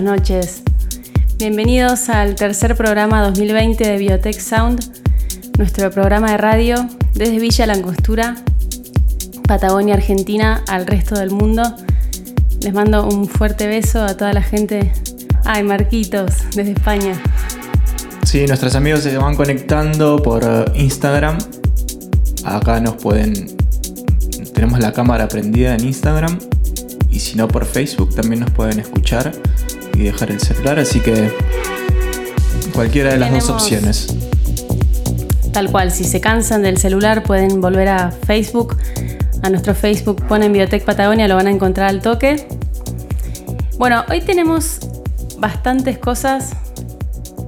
Buenas noches. Bienvenidos al tercer programa 2020 de Biotech Sound, nuestro programa de radio desde Villa Langostura, Patagonia, Argentina, al resto del mundo. Les mando un fuerte beso a toda la gente. Ay, Marquitos, desde España. Sí, nuestros amigos se van conectando por Instagram. Acá nos pueden. Tenemos la cámara prendida en Instagram. Y si no por Facebook también nos pueden escuchar y dejar el celular. Así que cualquiera de las dos opciones. Tal cual, si se cansan del celular pueden volver a Facebook. A nuestro Facebook ponen Biotech Patagonia, lo van a encontrar al toque. Bueno, hoy tenemos bastantes cosas.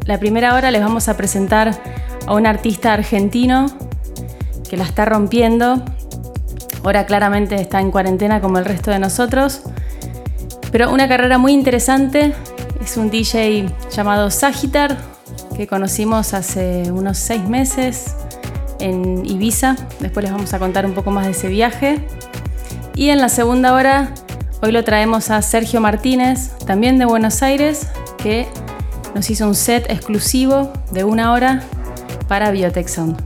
La primera hora les vamos a presentar a un artista argentino que la está rompiendo. Ahora claramente está en cuarentena como el resto de nosotros. Pero una carrera muy interesante. Es un DJ llamado Sagitar, que conocimos hace unos seis meses en Ibiza. Después les vamos a contar un poco más de ese viaje. Y en la segunda hora, hoy lo traemos a Sergio Martínez, también de Buenos Aires, que nos hizo un set exclusivo de una hora para Biotech Sound.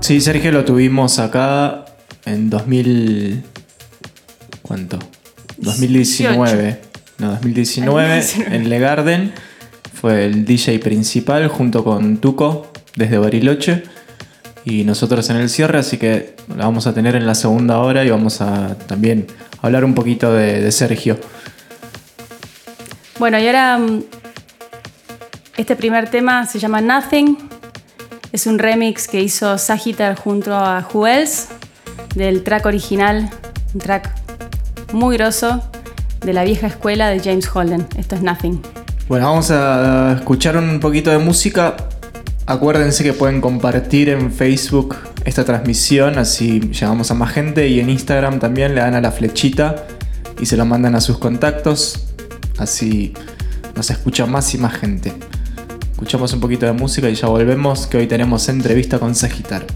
Sí, Sergio lo tuvimos acá en 2000. ¿Cuánto? 2019. No, 2019 2019. en Le Garden. Fue el DJ principal junto con Tuco desde Bariloche. Y nosotros en el cierre, así que la vamos a tener en la segunda hora y vamos a también hablar un poquito de, de Sergio. Bueno, y ahora mm, este primer tema se llama Nothing. Es un remix que hizo Sagitar junto a Else del track original, un track muy grosso de la vieja escuela de James Holden. Esto es Nothing. Bueno, vamos a escuchar un poquito de música. Acuérdense que pueden compartir en Facebook esta transmisión, así llegamos a más gente. Y en Instagram también le dan a la flechita y se lo mandan a sus contactos. Así nos escucha más y más gente. Escuchamos un poquito de música y ya volvemos, que hoy tenemos entrevista con Sagitar.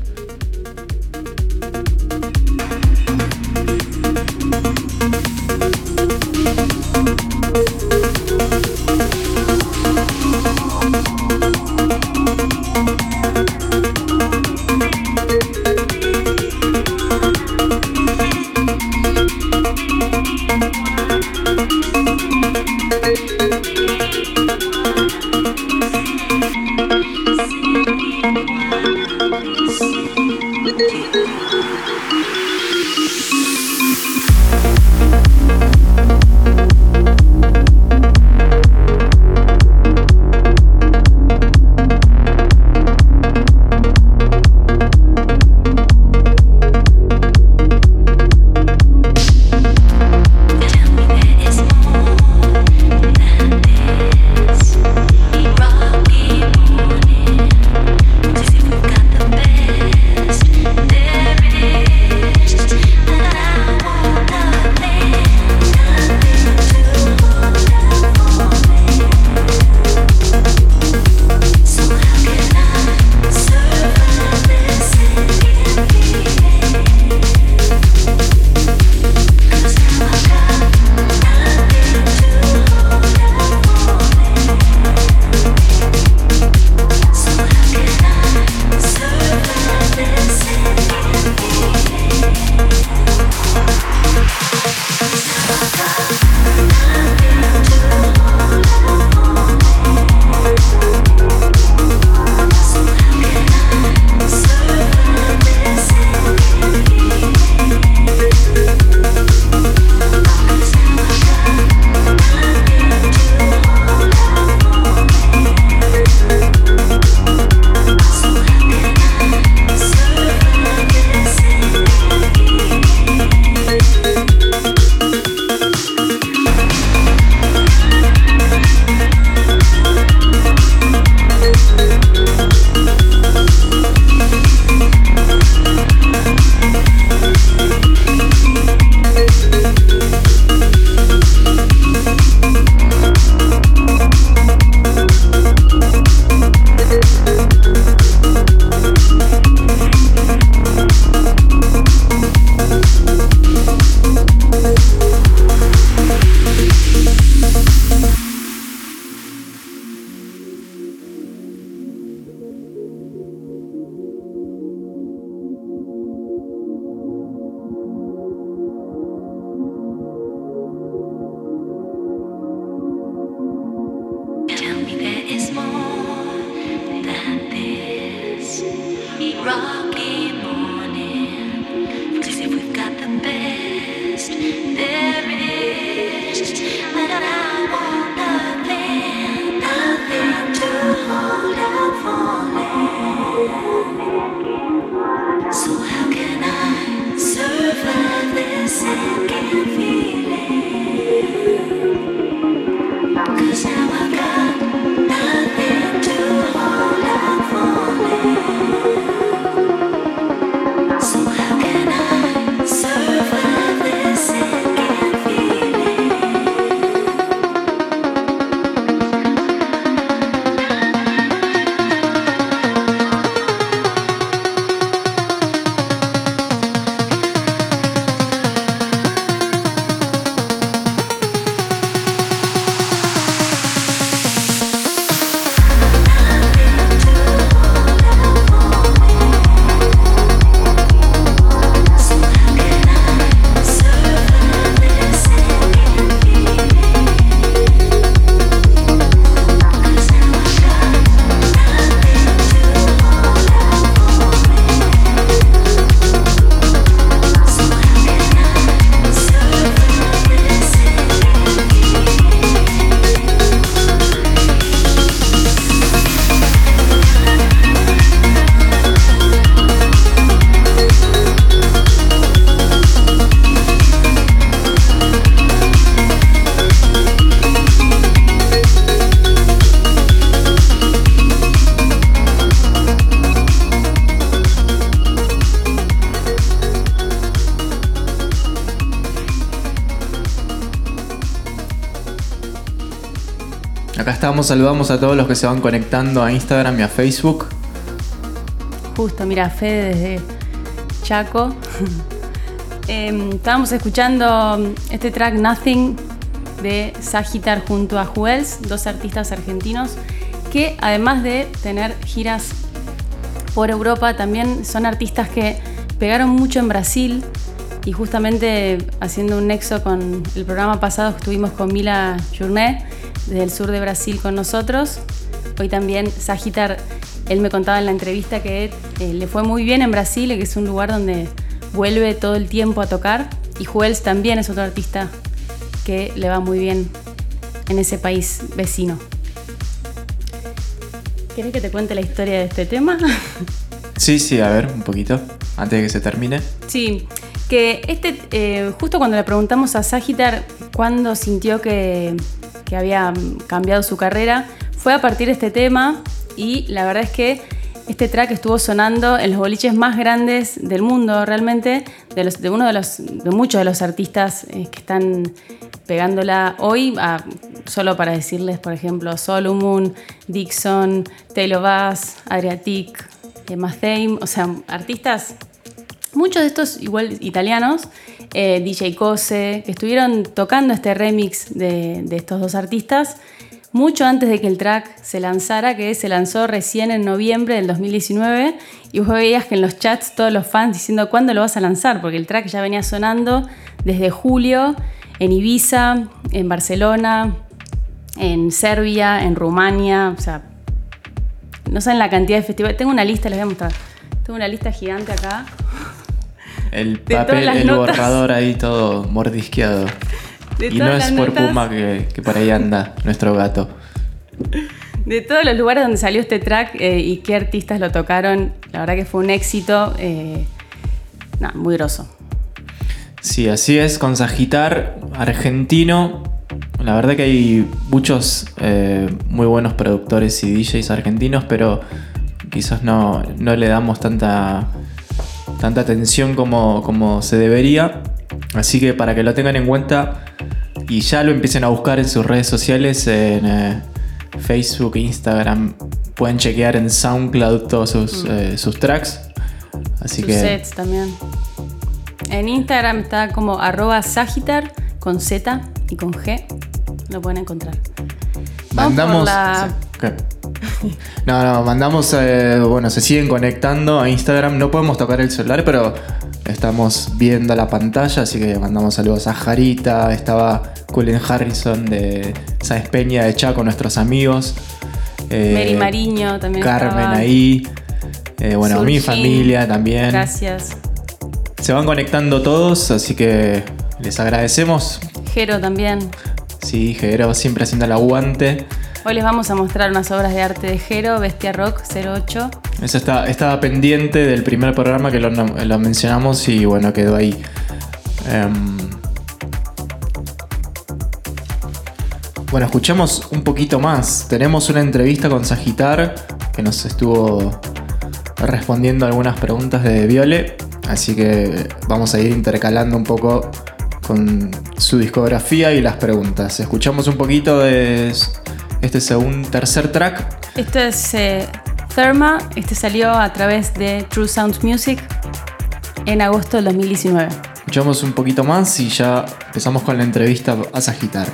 Saludamos a todos los que se van conectando a Instagram y a Facebook. Justo, mira, Fede desde Chaco. Em, estábamos escuchando este track Nothing de Sagitar junto a Juels, dos artistas argentinos que además de tener giras por Europa, también son artistas que pegaron mucho en Brasil y justamente haciendo un nexo con el programa pasado que estuvimos con Mila Journet desde el sur de Brasil con nosotros. Hoy también Sagitar, él me contaba en la entrevista que eh, le fue muy bien en Brasil, que es un lugar donde vuelve todo el tiempo a tocar. Y Juels también es otro artista que le va muy bien en ese país vecino. ¿Querés que te cuente la historia de este tema? Sí, sí, a ver, un poquito, antes de que se termine. Sí, que este, eh, justo cuando le preguntamos a Sagitar cuándo sintió que, que había cambiado su carrera, fue a partir de este tema y la verdad es que este track estuvo sonando en los boliches más grandes del mundo realmente, de, uno de los, muchos de los artistas eh, que están pegándola hoy, solo para decirles, por ejemplo, Solomon, Dixon, Taylor Bass, Adriatic, eh, Matheim, o sea, artistas Muchos de estos, igual italianos, eh, DJ Cose, que estuvieron tocando este remix de, de estos dos artistas mucho antes de que el track se lanzara, que se lanzó recién en noviembre del 2019. Y vos veías que en los chats todos los fans diciendo cuándo lo vas a lanzar, porque el track ya venía sonando desde julio en Ibiza, en Barcelona, en Serbia, en Rumania, o sea, no saben la cantidad de festivales. Tengo una lista, les voy a mostrar. Tengo una lista gigante acá. El papel, el notas. borrador ahí todo mordisqueado. De y no es por notas. Puma que, que por ahí anda nuestro gato. De todos los lugares donde salió este track eh, y qué artistas lo tocaron, la verdad que fue un éxito. eh, muy groso. Sí, así es, con Sagitar, argentino. La verdad que hay muchos eh, muy buenos productores y DJs argentinos, pero quizás no, no le damos tanta, tanta atención como, como se debería. Así que para que lo tengan en cuenta y ya lo empiecen a buscar en sus redes sociales, en eh, Facebook, Instagram, pueden chequear en SoundCloud todos sus, eh, sus tracks. Así Sus que sets también. En Instagram está como arroba sagitar con Z y con G. Lo pueden encontrar. Mandamos. No, no, mandamos. eh, bueno, se siguen conectando a Instagram. No podemos tocar el celular, pero estamos viendo la pantalla. Así que mandamos saludos a Jarita. Estaba Cullen Harrison de Sáenz Peña de Chaco, nuestros amigos. Eh, Mary Mariño también Carmen estaba. ahí. Eh, bueno, mi familia también. Gracias. Se van conectando todos, así que les agradecemos. Jero también. Sí, Jero siempre haciendo el aguante. Hoy les vamos a mostrar unas obras de arte de Jero, Bestia Rock 08. Eso está, estaba pendiente del primer programa que lo, mencionamos y bueno, quedó ahí. Em, bueno, escuchamos un poquito más. Tenemos una entrevista con Sagitar que nos estuvo respondiendo algunas preguntas de Viole. Así que vamos a ir intercalando un poco con su discografía y las preguntas. Escuchamos un poquito de este segundo, tercer track Esto es eh, Therma. Este salió a través de True Sounds Music en agosto del 2019. Escuchamos un poquito más y ya empezamos con la entrevista a Sagitar.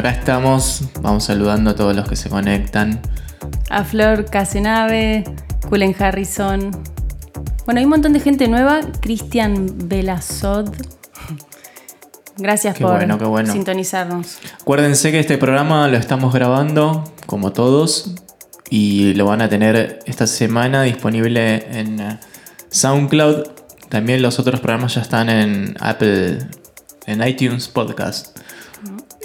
Acá estamos. Vamos saludando a todos los que se conectan. A Flor Casenave, Cullen Harrison. Bueno, hay un montón de gente nueva. Cristian Velazod. Gracias Qué por bueno, qué bueno. sintonizarnos. Acuérdense que este programa lo estamos grabando, como todos, y lo van a tener esta semana disponible en eh, SoundCloud. También los otros programas ya están en Apple, en iTunes Podcast.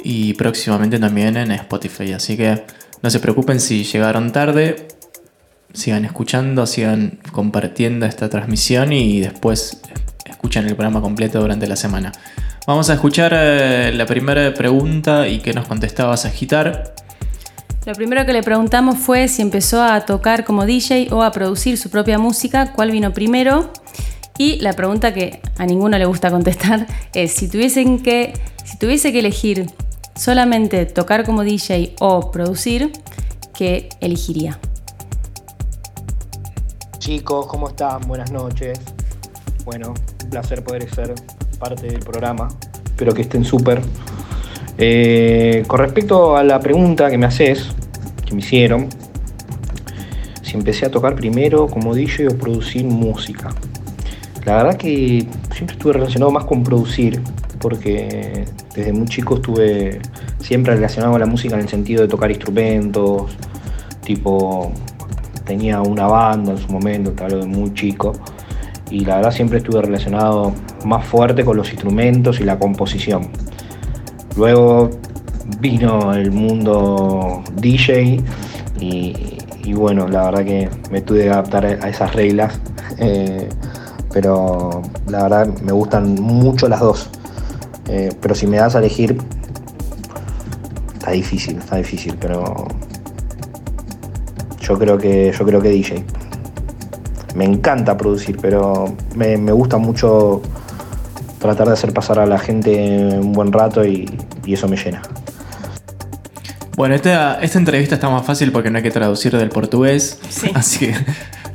Y próximamente también en Spotify. Así que no se preocupen si llegaron tarde. Sigan escuchando, sigan compartiendo esta transmisión y después escuchan el programa completo durante la semana. Vamos a escuchar eh, la primera pregunta y que nos contestaba Sagitar. Lo primero que le preguntamos fue si empezó a tocar como DJ o a producir su propia música, cuál vino primero. Y la pregunta que a ninguno le gusta contestar es si tuviesen que si tuviese que elegir solamente tocar como DJ o producir, ¿qué elegiría? Chicos, ¿cómo están? Buenas noches. Bueno, un placer poder ser parte del programa. Espero que estén súper. Eh, con respecto a la pregunta que me haces, que me hicieron, si empecé a tocar primero como DJ o producir música. La verdad que siempre estuve relacionado más con producir, porque desde muy chico estuve siempre relacionado con la música en el sentido de tocar instrumentos, tipo tenía una banda en su momento, hablo de muy chico, y la verdad siempre estuve relacionado más fuerte con los instrumentos y la composición. Luego vino el mundo DJ y, y bueno, la verdad que me tuve que adaptar a esas reglas, eh, pero la verdad me gustan mucho las dos. Eh, pero si me das a elegir, está difícil, está difícil, pero yo creo que yo creo que DJ. Me encanta producir, pero me, me gusta mucho tratar de hacer pasar a la gente un buen rato y, y eso me llena. Bueno, esta, esta entrevista está más fácil porque no hay que traducir del portugués. Sí. Así que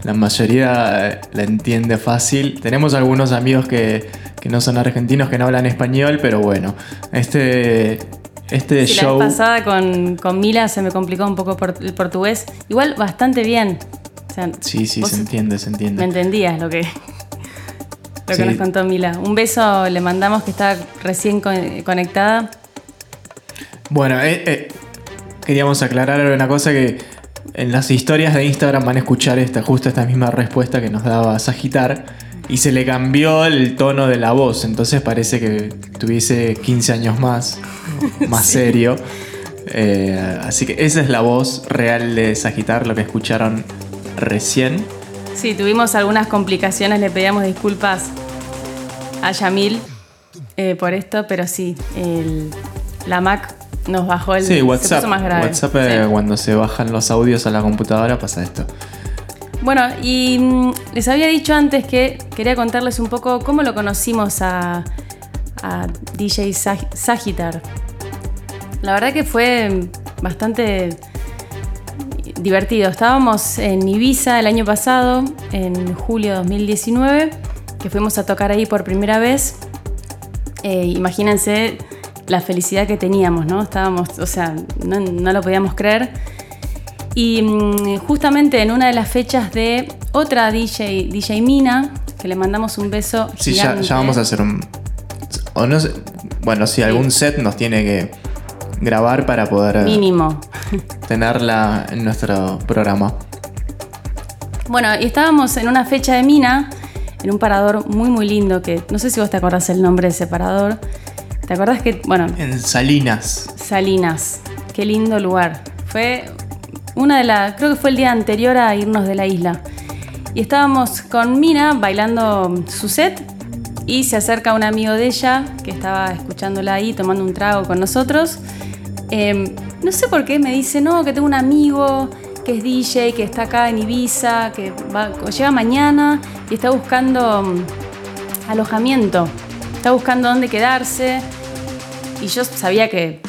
la mayoría eh, la entiende fácil. Tenemos algunos amigos que, que no son argentinos que no hablan español, pero bueno, este, este show. la vez pasada con, con Mila se me complicó un poco por- el portugués. Igual bastante bien. O sea, Sí, sí, se entiende, se Me entiende. entendías lo que, lo Sí. que nos contó Mila. Un beso le mandamos que está recién con- conectada. Bueno, eh, eh, queríamos aclarar una cosa que en las historias de Instagram van a escuchar esta, justo esta misma respuesta que nos daba Sagitar y se le cambió el tono de la voz, entonces parece que tuviese 15 años más, más serio. Eh, así que esa es la voz real de Sagitar, lo que escucharon recién. Sí, tuvimos algunas complicaciones, le pedíamos disculpas a Yamil eh, por esto, pero sí, el- la Mac nos bajó el Sí, se WhatsApp. puso más grave. WhatsApp eh, Sí. cuando se bajan los audios a la computadora pasa esto. Bueno, y mm, les había dicho antes que quería contarles un poco cómo lo conocimos a, a DJ Sag- Sagitar. La verdad que fue bastante divertido. Estábamos en Ibiza el año pasado, en julio de 2019, que fuimos a tocar ahí por primera vez. Eh, imagínense la felicidad que teníamos, ¿no? Estábamos, o sea, no, no lo podíamos creer. Y mm, justamente en una de las fechas de otra DJ, DJ Mina, que le mandamos un beso. Sí, ya, vamos a hacer un. O no sé- bueno, si algún set nos tiene que grabar para poder Mínimo. tenerla en nuestro programa. Bueno, y estábamos en una fecha de Mina, en un parador muy, muy lindo, que no sé si vos te acordás el nombre de ese parador. ¿Te acordás que, bueno, En Salinas. Salinas, qué lindo lugar. Fue una de las, creo que fue el día anterior a irnos de la isla. Y estábamos con Mina bailando su set y se acerca un amigo de ella que estaba escuchándola ahí tomando un trago con nosotros. Eh, no sé por qué me dice, no, que tengo un amigo que es DJ, que está acá en Ibiza, que va- llega mañana y está buscando mm, alojamiento, está buscando dónde quedarse. Y yo sabía que,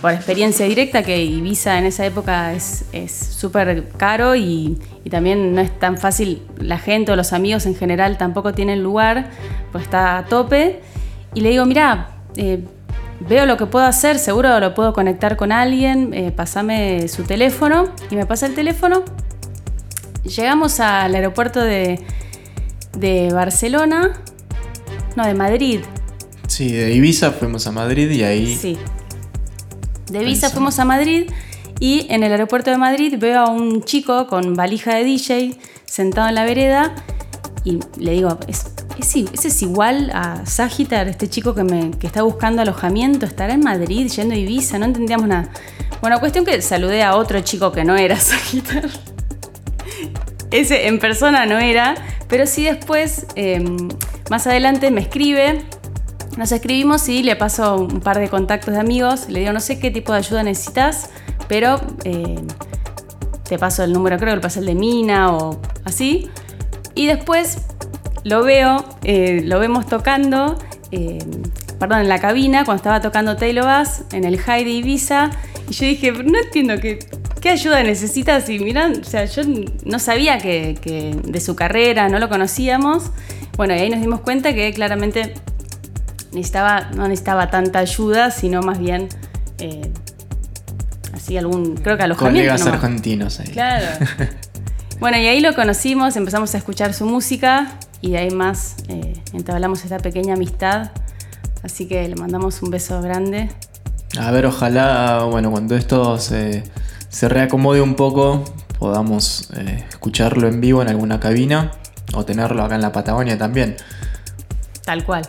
por experiencia directa, que Ibiza en esa época es súper caro y, y también no es tan fácil. La gente o los amigos en general tampoco tienen lugar, pues está a tope. Y le digo, mira, veo lo que puedo hacer, seguro lo puedo conectar con alguien, eh, pasame su teléfono y me pasa el teléfono. Llegamos al aeropuerto de, de Barcelona, no, de Madrid, Sí, de Ibiza fuimos a Madrid y ahí. Sí. De Ibiza Eso. fuimos a Madrid y en el aeropuerto de Madrid veo a un chico con valija de DJ sentado en la vereda y le digo, ¿es, ese es igual a Sagitar, este chico que, me, que está buscando alojamiento? ¿Estará en Madrid yendo a Ibiza? No entendíamos nada. Bueno, cuestión que saludé a otro chico que no era Sagitar. Ese en persona no era, pero sí después, eh, más adelante me escribe nos escribimos y le paso un par de contactos de amigos. Le digo, no sé qué tipo de ayuda necesitas, pero eh, te paso el número, creo que le pasé el de Mina o así. Y después lo veo, eh, lo vemos tocando, eh, perdón, en la cabina, cuando estaba tocando Taylor Bass, en el de Ibiza. Y yo dije, no entiendo qué, qué ayuda necesitas. Y miran, o sea, yo no sabía que, que de su carrera, no lo conocíamos. Bueno, y ahí nos dimos cuenta que claramente necesitaba, no necesitaba tanta ayuda, sino más bien eh, así algún, creo que alojamiento. Colegas nomás. argentinos ahí. Claro. bueno, y ahí lo conocimos, empezamos a escuchar su música y de ahí más eh, entablamos esta pequeña amistad. Así que le mandamos un beso grande. A ver, ojalá, bueno, cuando esto se, se reacomode un poco, podamos eh, escucharlo en vivo en alguna cabina o tenerlo acá en la Patagonia también. Tal cual.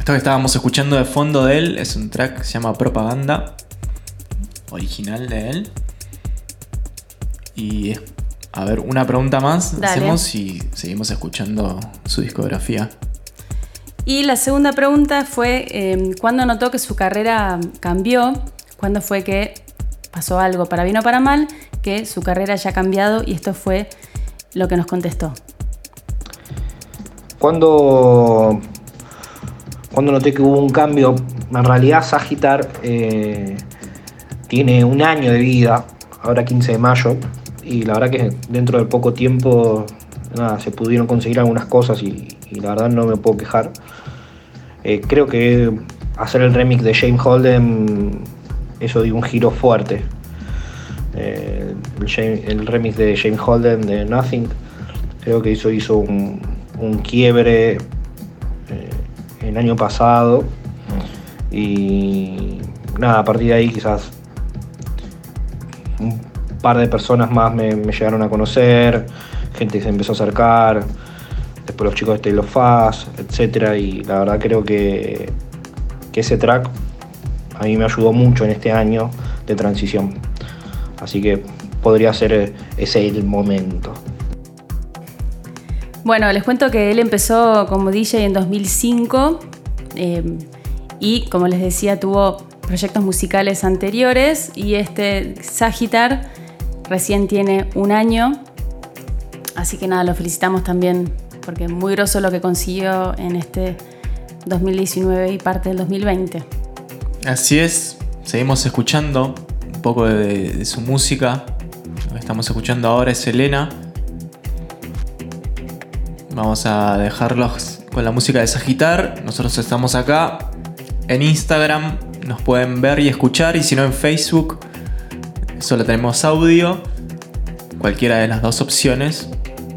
Esto que estábamos escuchando de fondo de él es un track que se llama Propaganda, original de él. Y a ver, una pregunta más Dale. hacemos y seguimos escuchando su discografía. Y la segunda pregunta fue, eh, ¿cuándo notó que su carrera cambió? ¿Cuándo fue que pasó algo, para bien o para mal, que su carrera haya cambiado? Y esto fue lo que nos contestó. Cuando, cuando noté que hubo un cambio, en realidad Sagitar eh, tiene un año de vida, ahora 15 de mayo, y la verdad que dentro de poco tiempo nada, se pudieron conseguir algunas cosas y, la verdad no me puedo quejar. Eh, creo que hacer el remix de James Holden, eso dio un giro fuerte. Eh, el, el remix de James Holden de Nothing, creo que eso hizo un, un quiebre el año pasado. Y nada, a partir de ahí quizás un par de personas más me, llegaron a conocer, gente que se empezó a acercar, después los chicos de Taylor Fast, etc. Y la verdad creo que, que ese track a mí me ayudó mucho en este año de transición. Así que podría ser ese el momento. Bueno, les cuento que él empezó como DJ en 2005 eh, y como les decía tuvo proyectos musicales anteriores y este Sagitar recién tiene un año, así que nada, lo felicitamos también porque muy groso lo que consiguió en este 2019 y parte del 2020. Así es, seguimos escuchando un poco de, de su música. Lo que estamos escuchando ahora es Elena. Vamos a dejarlos con la música de Sagitar. Nosotros estamos acá en Instagram. Nos pueden ver y escuchar. Y si no en Facebook, solo tenemos audio. Cualquiera de las dos opciones.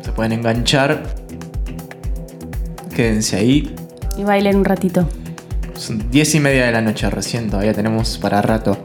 Se pueden enganchar. Quédense ahí. Y bailen un ratito. Son 10 y media de la noche recién, todavía tenemos para rato.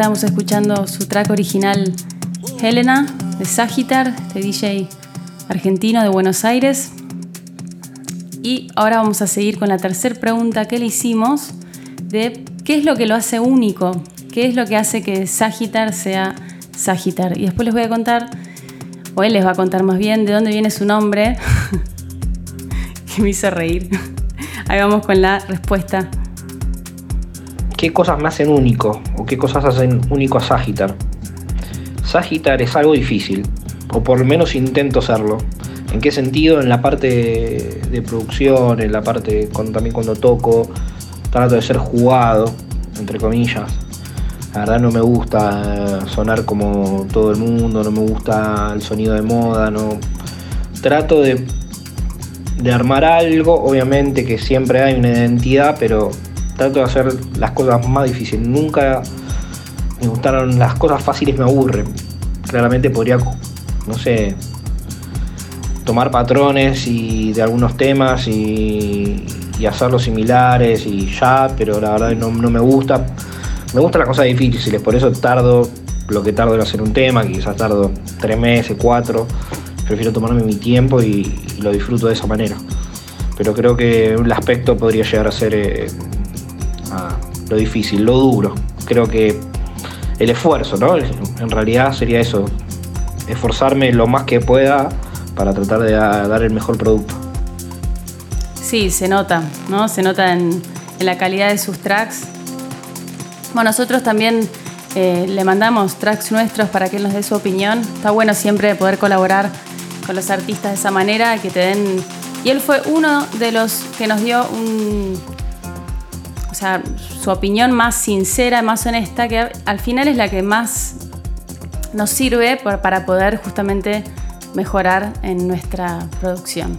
Estábamos escuchando su track original Helena de Sagitar, de DJ argentino de Buenos Aires. Y ahora vamos a seguir con la tercera pregunta que le hicimos de qué es lo que lo hace único, qué es lo que hace que Sagitar sea Sagitar. Y después les voy a contar, o él les va a contar más bien, de dónde viene su nombre, que me hizo reír. Ahí vamos con la respuesta. ¿Qué cosas me hacen único? ¿O qué cosas hacen único a Sagitar? Sagitar es algo difícil, o por lo menos intento serlo. ¿En qué sentido? En la parte de, producción, en la parte también cuando toco, trato de ser jugado, entre comillas. La verdad no me gusta sonar como todo el mundo, no me gusta el sonido de moda, no. Trato de armar algo, obviamente que siempre hay una identidad, pero trato de hacer las cosas más difíciles. Nunca me gustaron las cosas fáciles, me aburren. Claramente podría, no sé, tomar patrones y de algunos temas y, hacerlos similares y ya, pero la verdad no, no me gusta. Me gustan las cosas difíciles, por eso tardo lo que tardo en hacer un tema, quizás tardo tres meses, cuatro. Prefiero tomarme mi tiempo y, y lo disfruto de esa manera. Pero creo que el aspecto podría llegar a ser eh, lo difícil, lo duro. Creo que el esfuerzo, ¿no? En realidad sería eso, esforzarme lo más que pueda para tratar de dar el mejor producto. Sí, se nota, ¿no? Se nota en, en la calidad de sus tracks. Bueno, nosotros también eh, le mandamos tracks nuestros para que él nos dé su opinión. Está bueno siempre poder colaborar con los artistas de esa manera, que te den... Y él fue uno de los que nos dio un... O sea, su opinión más sincera, más honesta, que al final es la que más nos sirve para poder justamente mejorar en nuestra producción.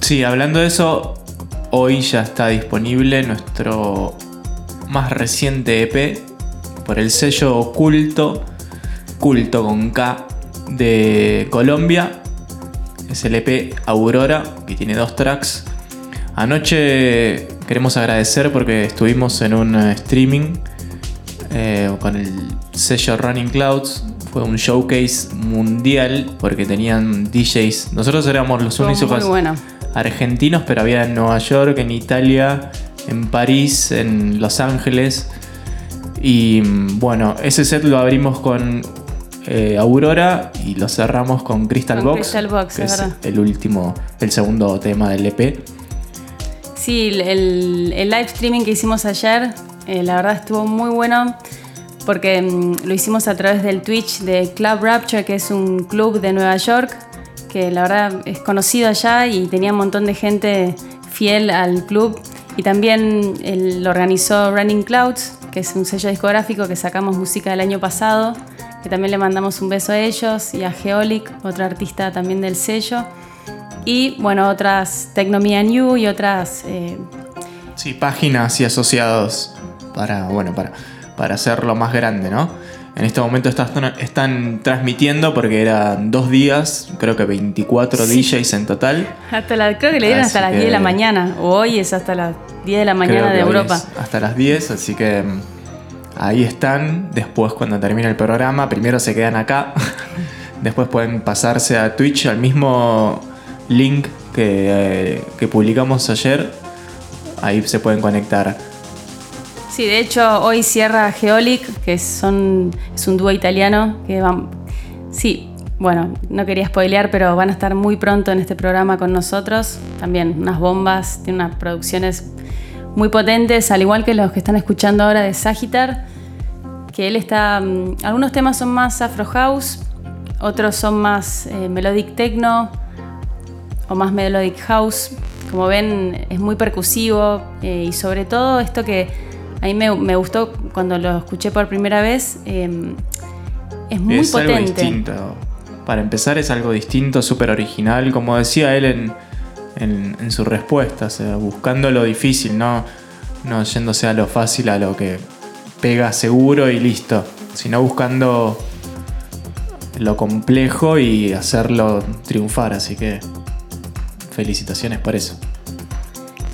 Sí, hablando de eso, hoy ya está disponible nuestro más reciente EP por el sello Culto, Culto con K de Colombia. Es el EP Aurora, que tiene dos tracks. Anoche queremos agradecer porque estuvimos en un eh, streaming eh, con el sello Running Clouds. Fue un showcase mundial porque tenían DJs. Nosotros éramos los únicos bueno. argentinos, pero había en Nueva York, en Italia, en París, en Los Ángeles. Y mm, bueno, ese set lo abrimos con eh, Aurora y lo cerramos con Crystal Con Box, Crystal Box, que es el último, el segundo tema del EP. Sí, el, el- el live streaming que hicimos ayer, eh, la verdad estuvo muy bueno porque mm, lo hicimos a través del Twitch de Club Rapture, que es un club de Nueva York, que la verdad es conocido allá y tenía un montón de gente fiel al club. Y también el- lo organizó Running Clouds, que es un sello discográfico que sacamos música del año pasado, que también le mandamos un beso a ellos y a Geolic, otro artista también del sello. Y bueno, otras Technomia New y otras eh, Sí, páginas y asociados para, bueno, para, para hacerlo más grande, ¿no? En este momento están, están transmitiendo porque eran dos días, creo que 24 Sí. DJs en total. Hasta la, creo que le dieron Así hasta las que- 10 de la mañana. O hoy es hasta las 10 de la mañana de Europa. hasta las 10, así que mm, ahí están. Después, cuando termine el programa, primero se quedan acá. Después pueden pasarse a Twitch al mismo link que, eh, que publicamos ayer. Ahí se pueden conectar. Sí, de hecho, hoy cierra Geolic, que son, es un dúo italiano que van. Sí, bueno, no quería spoilear, pero van a estar muy pronto en este programa con nosotros. También unas bombas, tiene unas producciones muy potentes, al igual que los que están escuchando ahora de Sagitar. Que él está. mm, Algunos temas son más Afro House, otros son más eh, Melodic Techno o más Melodic House. Como ven, es muy percusivo eh, y sobre todo esto que a mí me, me gustó cuando lo escuché por primera vez. eh, es muy es algo potente. distinto. Para empezar, es algo distinto, súper original. Como decía él en, en- en su respuesta, o sea, buscando lo difícil, no, no yéndose a lo fácil, a lo que pega seguro y listo, sino buscando lo complejo y hacerlo triunfar. Así que felicitaciones por eso.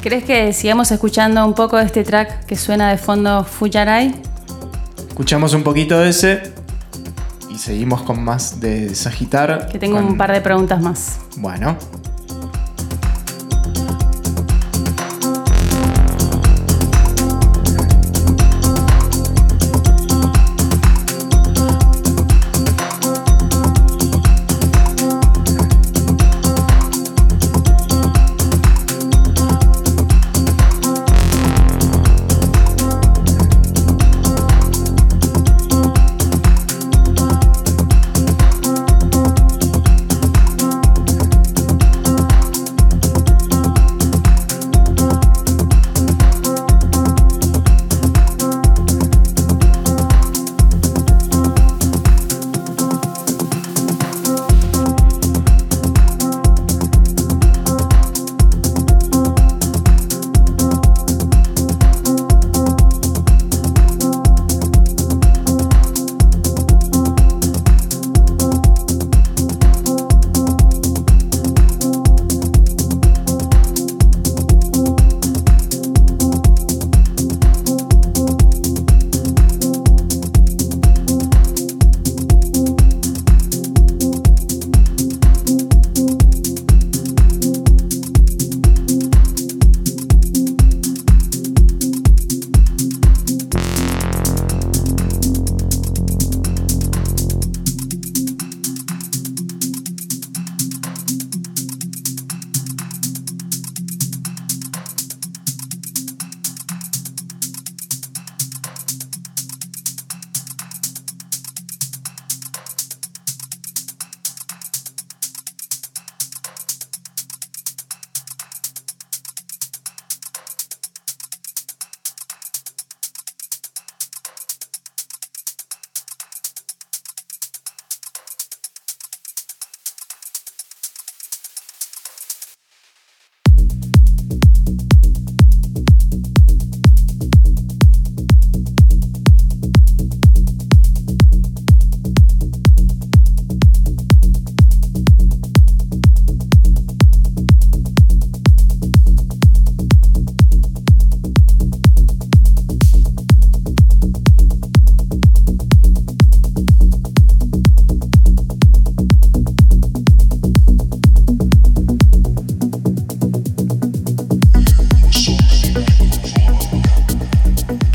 ¿Crees que sigamos escuchando un poco de este track que suena de fondo Fujarai? escuchamos un poquito de ese y seguimos con más de Sagitar. Que tengo con- un par de preguntas más. Bueno.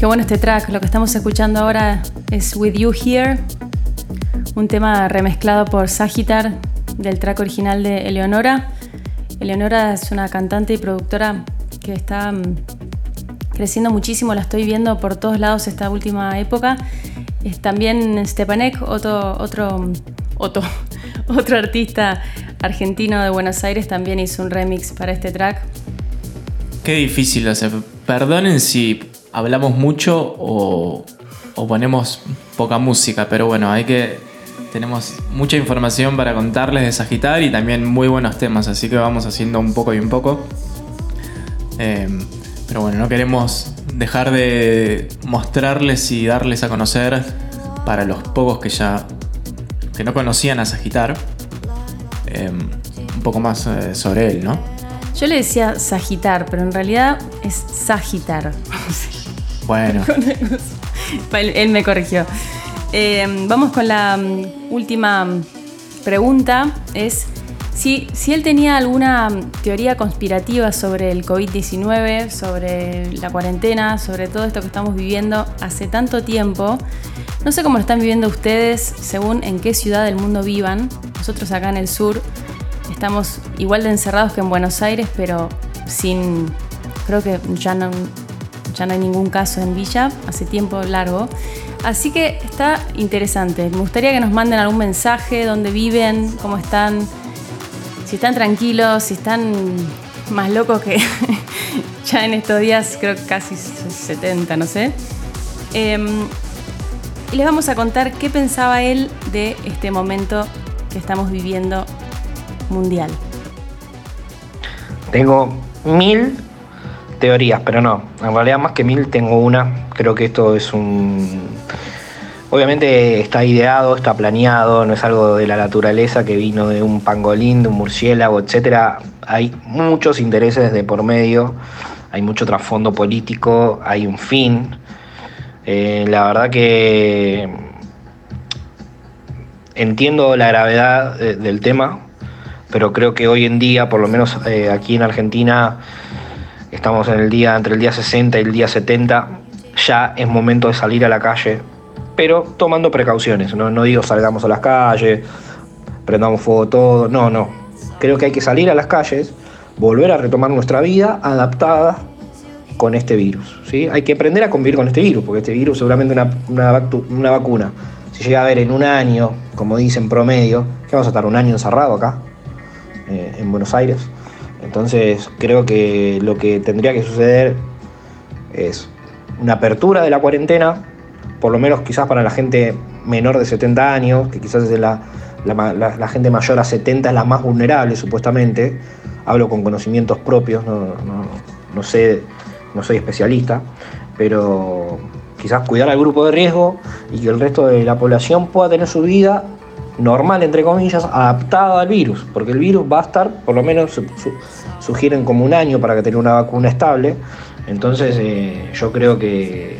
Bueno este track. Lo que estamos escuchando ahora es With You Here, un tema remezclado por Sagitar del track original de Eleonora. Eleonora es una cantante y productora que está mm, creciendo muchísimo, la estoy viendo por todos lados esta última época. También Stepanek, otro, otro, otro, otro artista argentino de Buenos Aires, también hizo un remix para este track. Qué difícil hacer. Perdonen si hablamos mucho o, o ponemos poca música, pero bueno, hay que. Tenemos mucha información para contarles de Sagitar y también muy buenos temas, así que vamos haciendo un poco y un poco. Eh, pero bueno, no queremos dejar de mostrarles y darles a conocer para los pocos que ya que no conocían a Sagitar eh, un poco más eh, sobre él, ¿no? Yo le decía Sagitar, pero en realidad es Sagitar. Bueno, él, me corrigió. Eh, vamos con la mm, última mm, pregunta. Es si, si él tenía alguna mm, teoría conspirativa sobre el COVID-19, sobre la cuarentena, sobre todo esto que estamos viviendo hace tanto tiempo. No sé cómo lo están viviendo ustedes, según en qué ciudad del mundo vivan. Nosotros acá en el sur estamos igual de encerrados que en Buenos Aires, pero sin... Creo que ya no, ya no hay ningún caso en Villa, hace tiempo largo. Así que está interesante. Me gustaría que nos manden algún mensaje, dónde viven, cómo están, si están tranquilos, si están más locos que ya en estos días, creo que casi 70, no sé. Em, y les vamos a contar qué pensaba él de este momento que estamos viviendo mundial. Tengo mil teorías, pero no. En realidad más que mil tengo una. Creo que esto es un... Obviamente está ideado, está planeado, no es algo de la naturaleza que vino de un pangolín, de un murciélago, etc. Hay muchos intereses de por medio, hay mucho trasfondo político, hay un fin. Eh, la verdad que entiendo la gravedad de- del tema, pero creo que hoy en día, por lo menos eh, aquí en Argentina, estamos en el día entre el día 60 y el día 70, ya es momento de salir a la calle, pero tomando precauciones. No, digo salgamos a las calles, prendamos fuego todo, no, no. Creo que hay que salir a las calles, volver a retomar nuestra vida adaptada con este virus. ¿sí? Hay que aprender a convivir con este virus, porque este virus seguramente una, una vacuna, si llega a haber en un año, como dicen promedio, que vamos a estar un año encerrado acá, eh, en Buenos Aires. Entonces creo que lo que tendría que suceder es una apertura de la cuarentena, por lo menos quizás para la gente menor de 70 años, que quizás es la, la gente mayor a 70 es la más vulnerable supuestamente. Hablo con conocimientos propios, no, no- no sé, no soy especialista, pero quizás cuidar al grupo de riesgo y que el resto de la población pueda tener su vida normal, entre comillas, adaptada al virus, porque el virus va a estar, por lo menos su- su- sugieren como un año para que tenga una vacuna estable, entonces eh, yo creo que,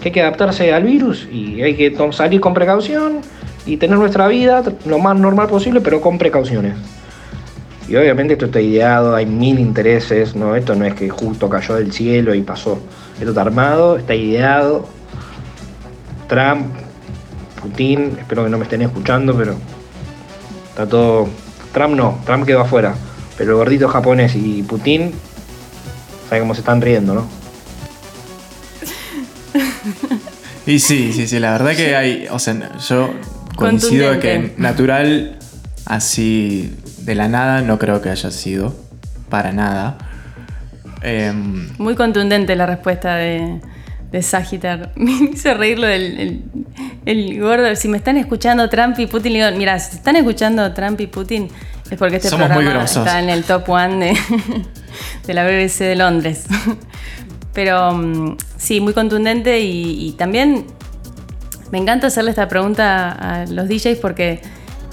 que hay que adaptarse al virus y hay que salir con precaución y tener nuestra vida lo más normal posible, pero con precauciones. Y obviamente esto está ideado, hay mil intereses, ¿no? Esto no es que justo cayó del cielo y pasó. Esto está armado, está ideado. Trump, Putin, espero que no me estén escuchando, pero está todo. Trump no, Trump quedó afuera. Pero el gordito japonés y Putin, saben cómo se están riendo, ¿no? Y sí, sí, sí, la verdad que hay, o sea, yo coincido de que natural, así de la nada, no creo que haya sido, para nada. Em, Muy contundente la respuesta de, de Sagitar. Me hizo reír lo del el, el gordo. Si me están escuchando Trump y Putin, le digo, mira, si están escuchando Trump y Putin, es porque este Somos programa está en el top one de, de la BBC de Londres. Pero mm, sí, muy contundente y, y también me encanta hacerle esta pregunta a los DJs porque,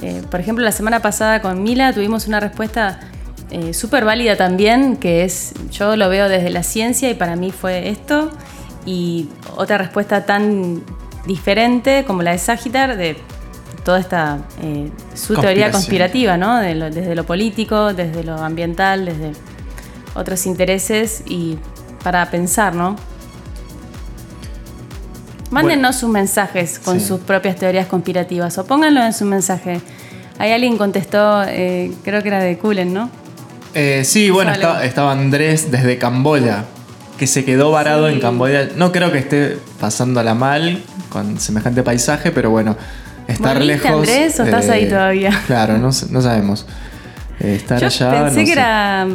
eh, por ejemplo, la semana pasada con Mila tuvimos una respuesta eh, súper válida también, que es, yo lo veo desde la ciencia y para mí fue esto, y otra respuesta tan diferente como la de Sagitar, de toda esta, eh, su teoría conspirativa, ¿no? De lo- desde lo político, desde lo ambiental, desde otros intereses y para pensar, ¿no? Mándennos sus mensajes con Sí. sus propias teorías conspirativas o pónganlo en su mensaje. Ahí alguien contestó, eh, creo que era de Kulen, ¿no? eh, sí, bueno, estaba Andrés desde Camboya, que se quedó varado Sí. en Camboya. No creo que esté pasándola mal con semejante paisaje, pero bueno, estar ¿Volviste, lejos. Andrés, o estás ahí todavía? Claro, no, no sabemos. Eh, estar Yo allá. pensé no que sé. era.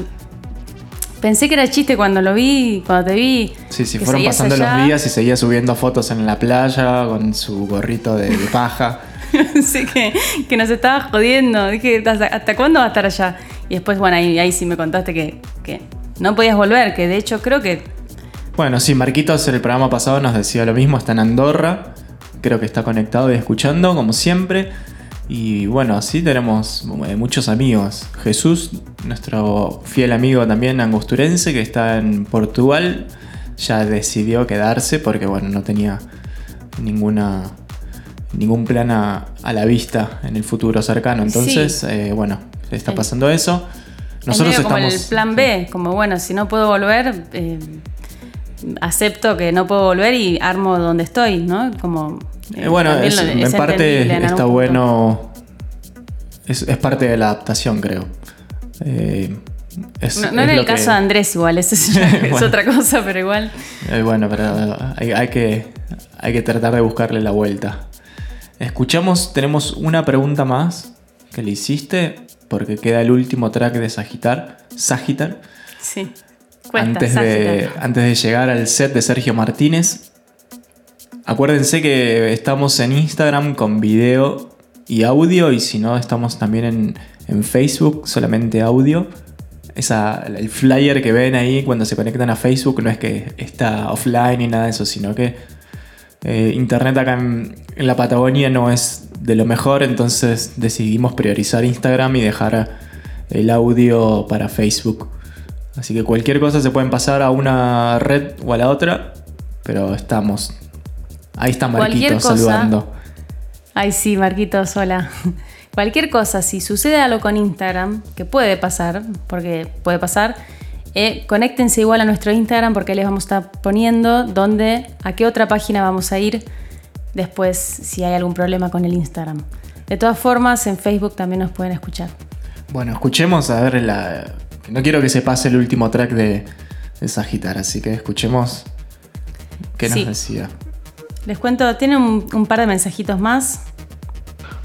Pensé que era chiste cuando lo vi, cuando te vi. Sí, sí, fueron pasando allá. los días y seguía subiendo fotos en la playa con su gorrito de, de paja. Pensé que, que nos estabas jodiendo. Dije, ¿hasta, hasta cuándo va a estar allá? Y después, bueno, ahí, ahí sí me contaste que, que no podías volver, que de hecho creo que. Bueno, sí, Marquitos en el programa pasado nos decía lo mismo, está en Andorra. Creo que está conectado y escuchando, como siempre. Y bueno, así tenemos eh, muchos amigos. Jesús, nuestro fiel amigo también angosturense, que está en Portugal, ya decidió quedarse porque bueno, no tenía ninguna ningún plan a, a la vista en el futuro cercano. Entonces, Sí. eh, bueno, le está pasando eso. Es medio como estamos. el plan B, como bueno, si no puedo volver, eh, acepto que no puedo volver y armo donde estoy, ¿no? Como. eh, Eh, bueno, también es- lo- en parte en está punto. bueno. Es, es parte de la adaptación, creo. Eh, es- No, no era el que- caso de Andrés igual, eso es, Bueno. otra cosa, pero igual. Bueno, pero hay, hay que, hay que tratar de buscarle la vuelta. Escuchamos, tenemos una pregunta más que le hiciste, porque queda el último track de Sagitar. Sagitar. Sí. Cuesta, antes, de, antes de llegar al set de Sergio Martínez. Acuérdense que estamos en Instagram con video y audio, y si no, estamos también en, en Facebook, solamente audio. Esa, el flyer que ven ahí cuando se conectan a Facebook no es que está offline ni nada de eso, sino que eh, internet acá en, en la Patagonia no es de lo mejor, entonces decidimos priorizar Instagram y dejar el audio para Facebook. Así que cualquier cosa se pueden pasar a una red o a la otra pero estamos. Ahí está Marquito saludando. Ay, sí, Marquitos, hola. Cualquier cosa, si sucede algo con Instagram, que puede pasar, porque puede pasar, eh, conéctense igual a nuestro Instagram porque ahí les vamos a estar poniendo dónde, a qué otra página vamos a ir después si hay algún problema con el Instagram. De todas formas, en Facebook también nos pueden escuchar. Bueno, escuchemos a ver la. No quiero que se pase el último track de, de Sagitar, así que escuchemos qué nos Sí. decía. Les cuento, tiene un, un par de mensajitos más.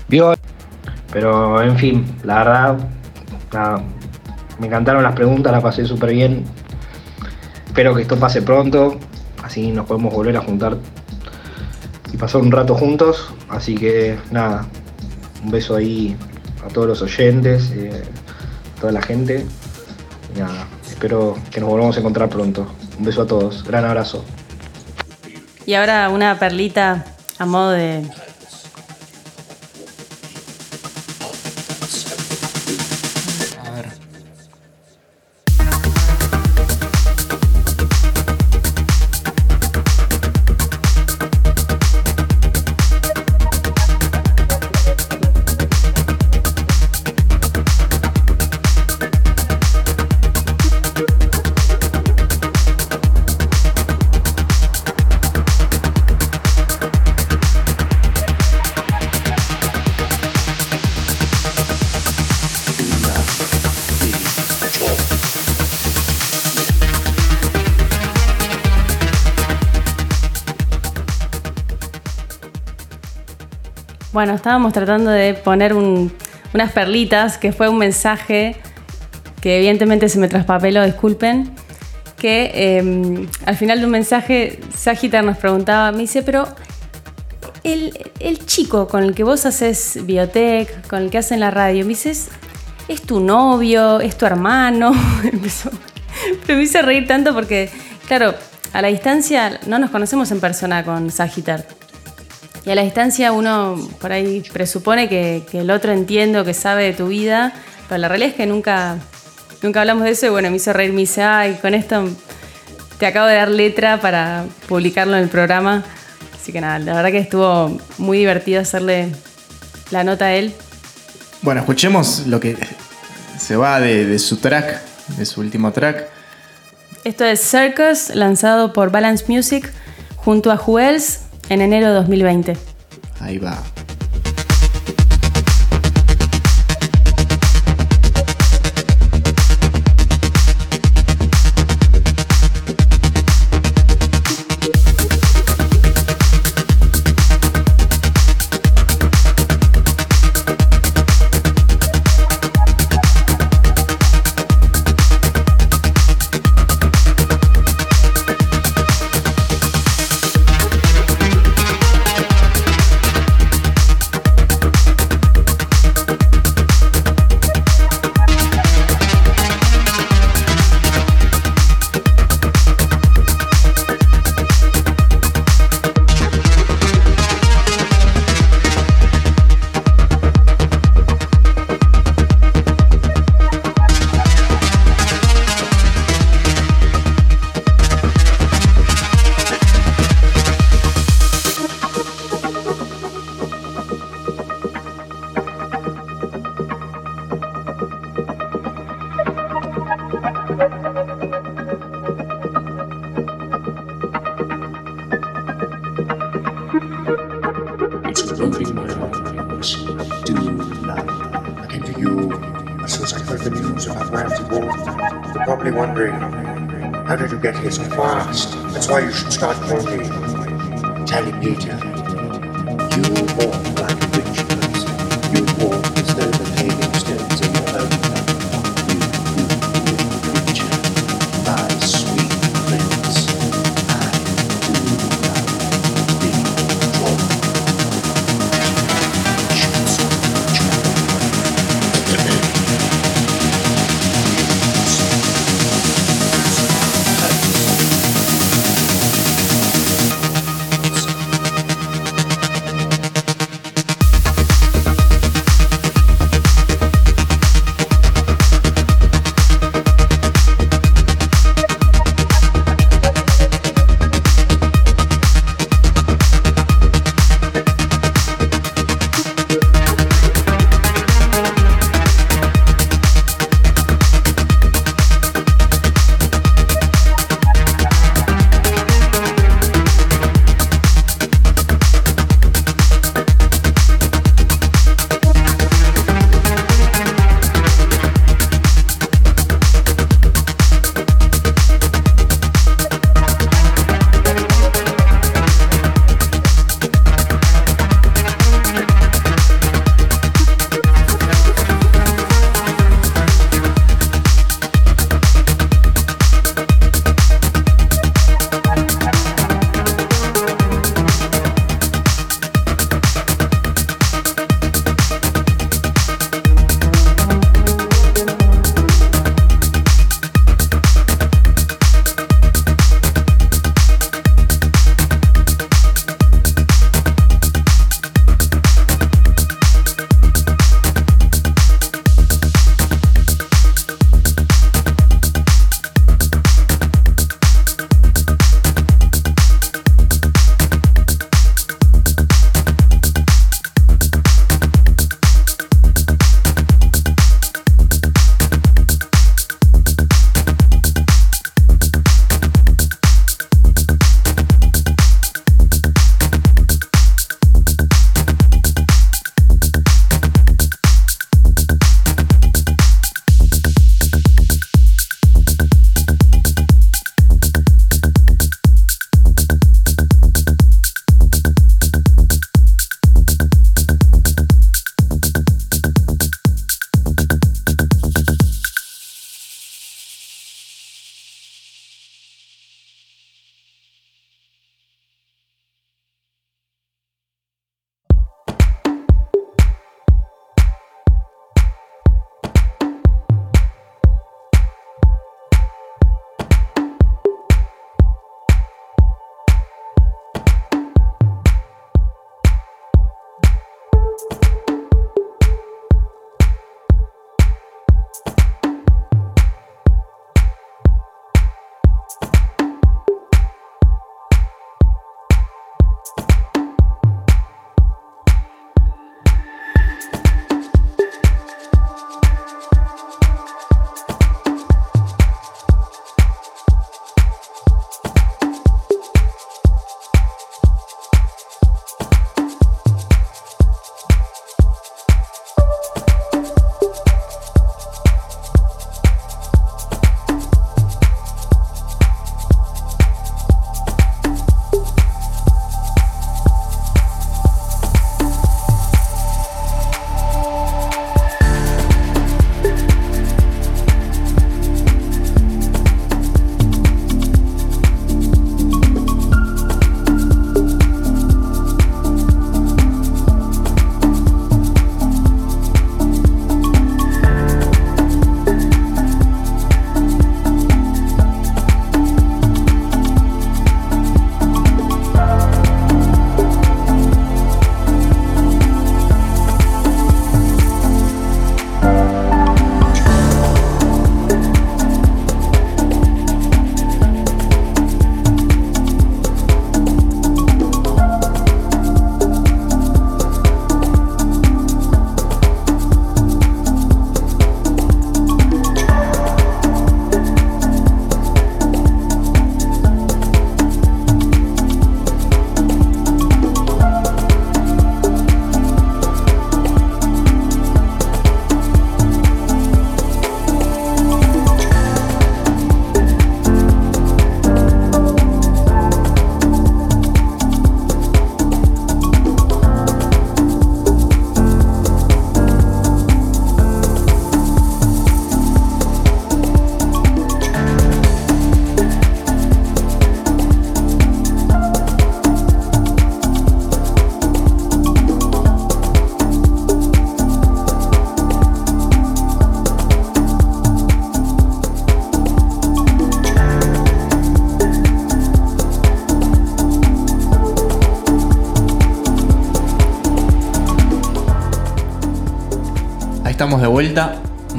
Vio. Pero en fin, la verdad, nada, me encantaron las preguntas, las pasé súper bien. Espero que esto pase pronto, así nos podemos volver a juntar y pasar un rato juntos. Así que nada, un beso ahí a todos los oyentes, eh, a toda la gente. Y nada, espero que nos volvamos a encontrar pronto. Un beso a todos, gran abrazo. Y ahora una perlita a modo de... Bueno, estábamos tratando de poner un- unas perlitas, que fue un mensaje que evidentemente se me traspapeló, disculpen, que eh, al final de un mensaje Sagitar nos preguntaba, me dice, pero el, el chico con el que vos haces biotech, con el que hacen la radio, me dices, ¿es tu novio? ¿Es tu hermano? Empezó- Pero me hice reír tanto porque, claro, a la distancia no nos conocemos en persona con Sagitar. Y a la distancia uno por ahí presupone que, que el otro entiende o que sabe de tu vida, pero la realidad es que nunca, nunca hablamos de eso y bueno, me hizo reír, me dice, ay, con esto te acabo de dar letra para publicarlo en el programa. Así que nada, la verdad que estuvo muy divertido hacerle la nota a él. Bueno, escuchemos lo que se va de, de su track, de su último track. Esto es Circus, lanzado por Balance Music junto a Juels en enero de 2020. Ahí va.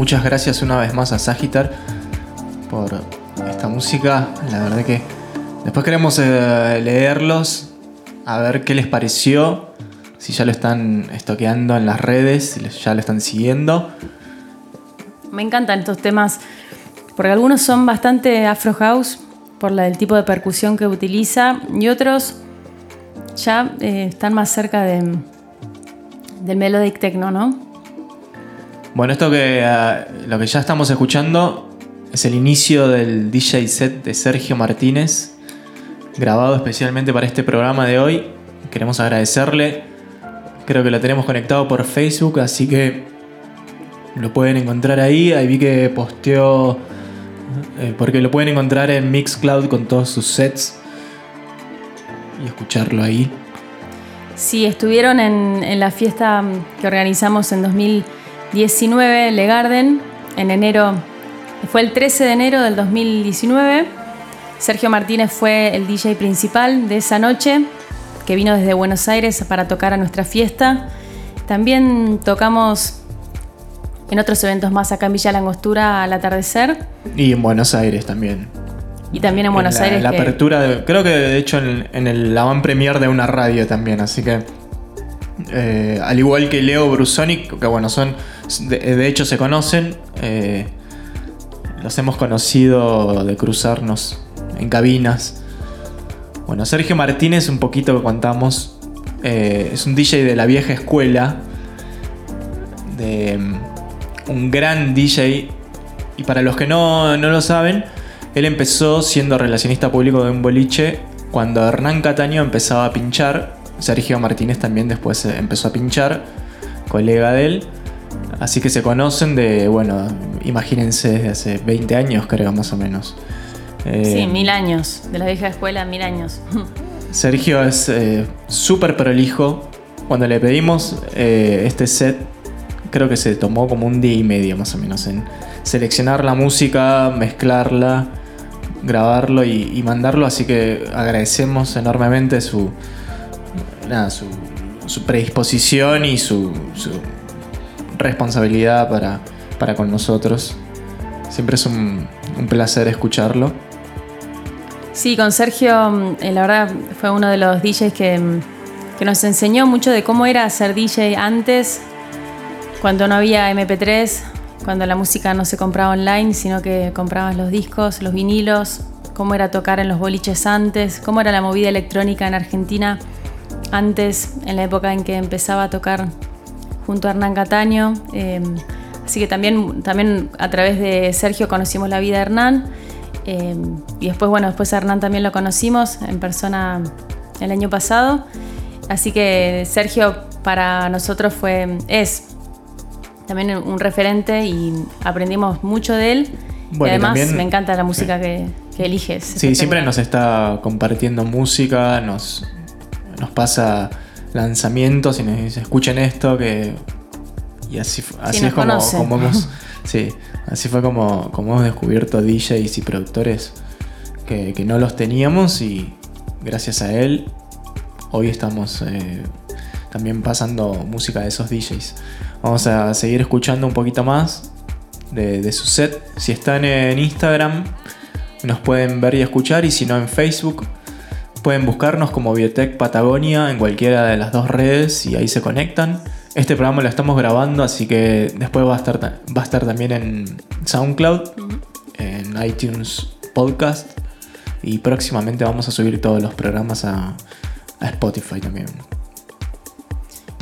Muchas gracias una vez más a Sagitar por esta música. La verdad que después queremos eh, leerlos, a ver qué les pareció. Si ya lo están estoqueando en las redes, si ya lo están siguiendo. Me encantan estos temas porque algunos son bastante afro house por el tipo de percusión que utiliza y otros ya eh, están más cerca de, del melodic techno, ¿no? Bueno, esto que ah, lo que ya estamos escuchando es el inicio del DJ set de Sergio Martínez, grabado especialmente para este programa de hoy. Queremos agradecerle. Creo que lo tenemos conectado por Facebook, así que lo pueden encontrar ahí. Ahí vi que posteó, eh, porque lo pueden encontrar en Mixcloud con todos sus sets y escucharlo ahí. Sí, estuvieron en, en la fiesta que organizamos en 2019, Le Garden, en enero, fue el 13 de enero del 2019. Sergio Martínez fue el DJ principal de esa noche, que vino desde Buenos Aires para tocar a nuestra fiesta. También tocamos en otros eventos más acá en Villa Langostura al atardecer Y en Buenos Aires también. y también en Buenos la, Aires. La que- apertura, de- creo que de hecho en, en el la van premier de una radio también, así que. Eh, al igual que Leo Brusoni, que bueno, son. De, de hecho se conocen. eh, los hemos conocido de cruzarnos en cabinas. Bueno, Sergio Martínez, un poquito que contamos. eh, es un DJ de la vieja escuela. De mm, un gran DJ. Y para los que no, no lo saben, él empezó siendo relacionista público de un boliche cuando Hernán Cataño empezaba a pinchar. Sergio Martínez también después eh, empezó a pinchar, colega de él. Así que se conocen de, bueno, imagínense, desde hace 20 años creo más o menos. Eh, Sí, mil años, de la vieja escuela, mil años. Sergio es eh, súper prolijo. Cuando le pedimos eh, este set, creo que se tomó como un día y medio más o menos en seleccionar la música, mezclarla, grabarlo y, y mandarlo. Así que agradecemos enormemente su, nada, su, su predisposición y su, responsabilidad para, con nosotros. Siempre es un, un placer escucharlo. Sí, con Sergio, mm, eh, la verdad, fue uno de los DJs que, mm, que nos enseñó mucho de cómo era ser DJ antes, cuando no había MP3, cuando la música no se compraba online, sino que comprabas los discos, los vinilos, cómo era tocar en los boliches antes, cómo era la movida electrónica en Argentina antes, en la época en que empezaba a tocar junto a Hernán Cataño. eh, así que también, también a través de Sergio conocimos la vida de Hernán. eh, y después, bueno, después a Hernán también lo conocimos en persona el año pasado. Así que Sergio para nosotros fue, es también un referente y aprendimos mucho de él. Bueno, y y además también- me encanta la música que, que eliges. Sí, siempre nos está compartiendo música, nos, nos pasa lanzamientos y nos dice, escuchen esto, que... Y así, así es como, como hemos... Sí, así fue como, como hemos descubierto DJs y productores que, que no los teníamos y gracias a él hoy estamos eh, también pasando música de esos DJs. Vamos a seguir escuchando un poquito más de, de su set. Si están en Instagram, nos pueden ver y escuchar. Y si no, en Facebook, pueden buscarnos como Biotech Patagonia en cualquiera de las dos redes y ahí se conectan. Este programa lo estamos grabando, así que después va a estar, ta- va a estar también en SoundCloud, en iTunes Podcast. Y próximamente vamos a subir todos los programas a, a Spotify también.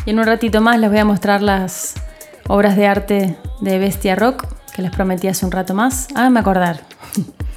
Y en un ratito más les voy a mostrar las obras de arte de Bestia Rock que les prometí hace un rato más. Háganme acordar.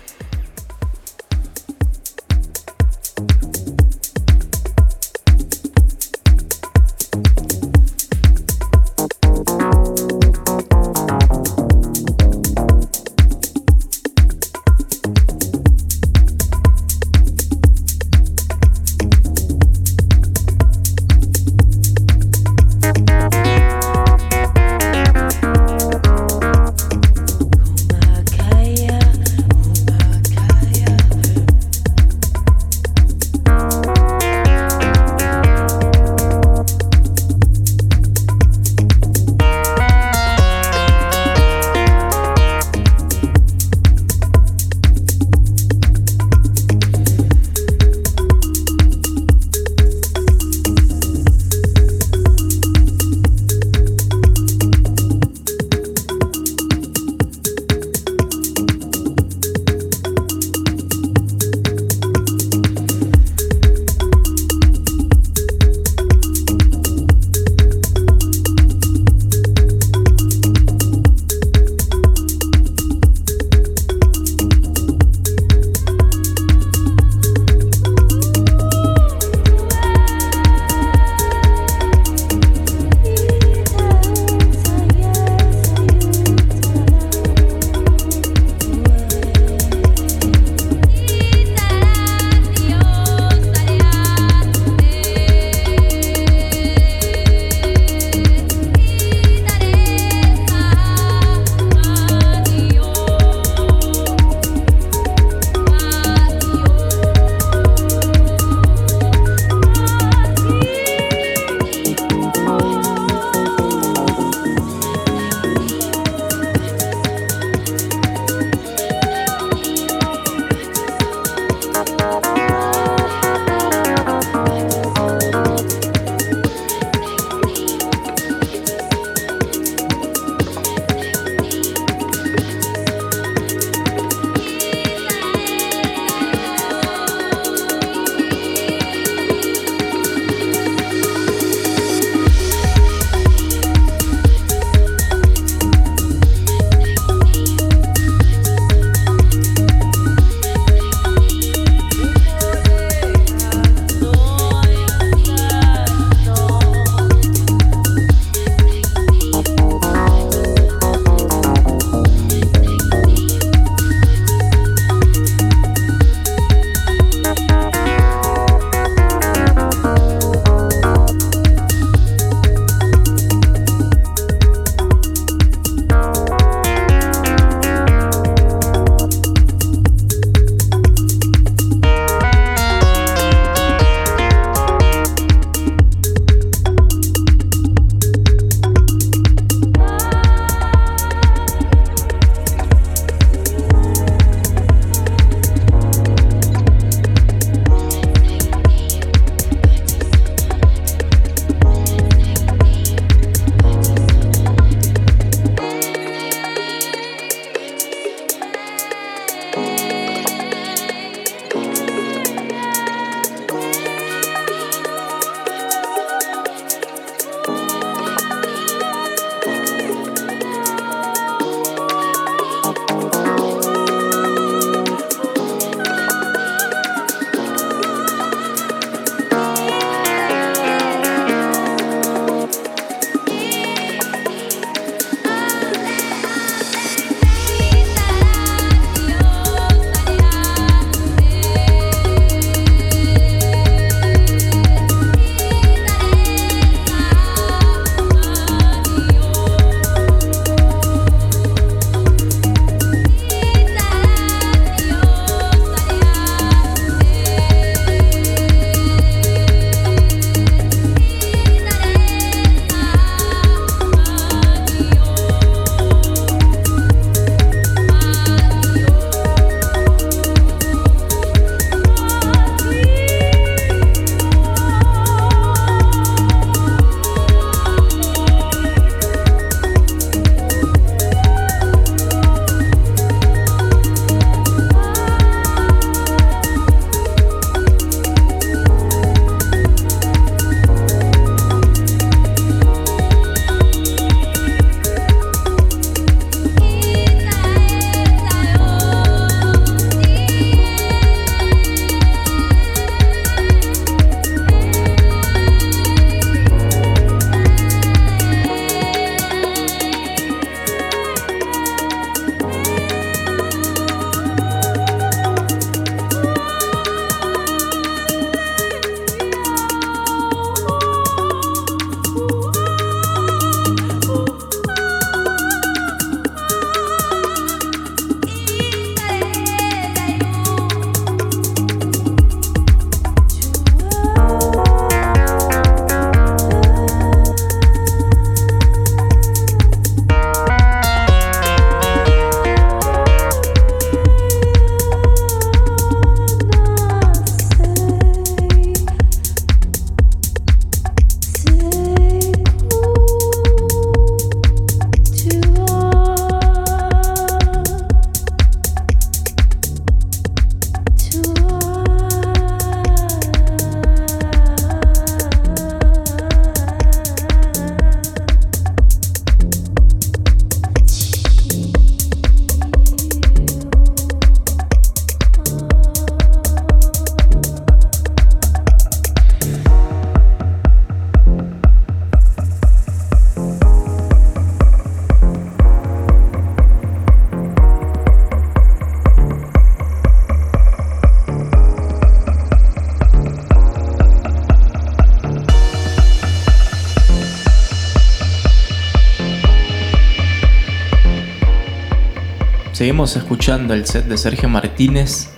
Escuchando el set de Sergio Martínez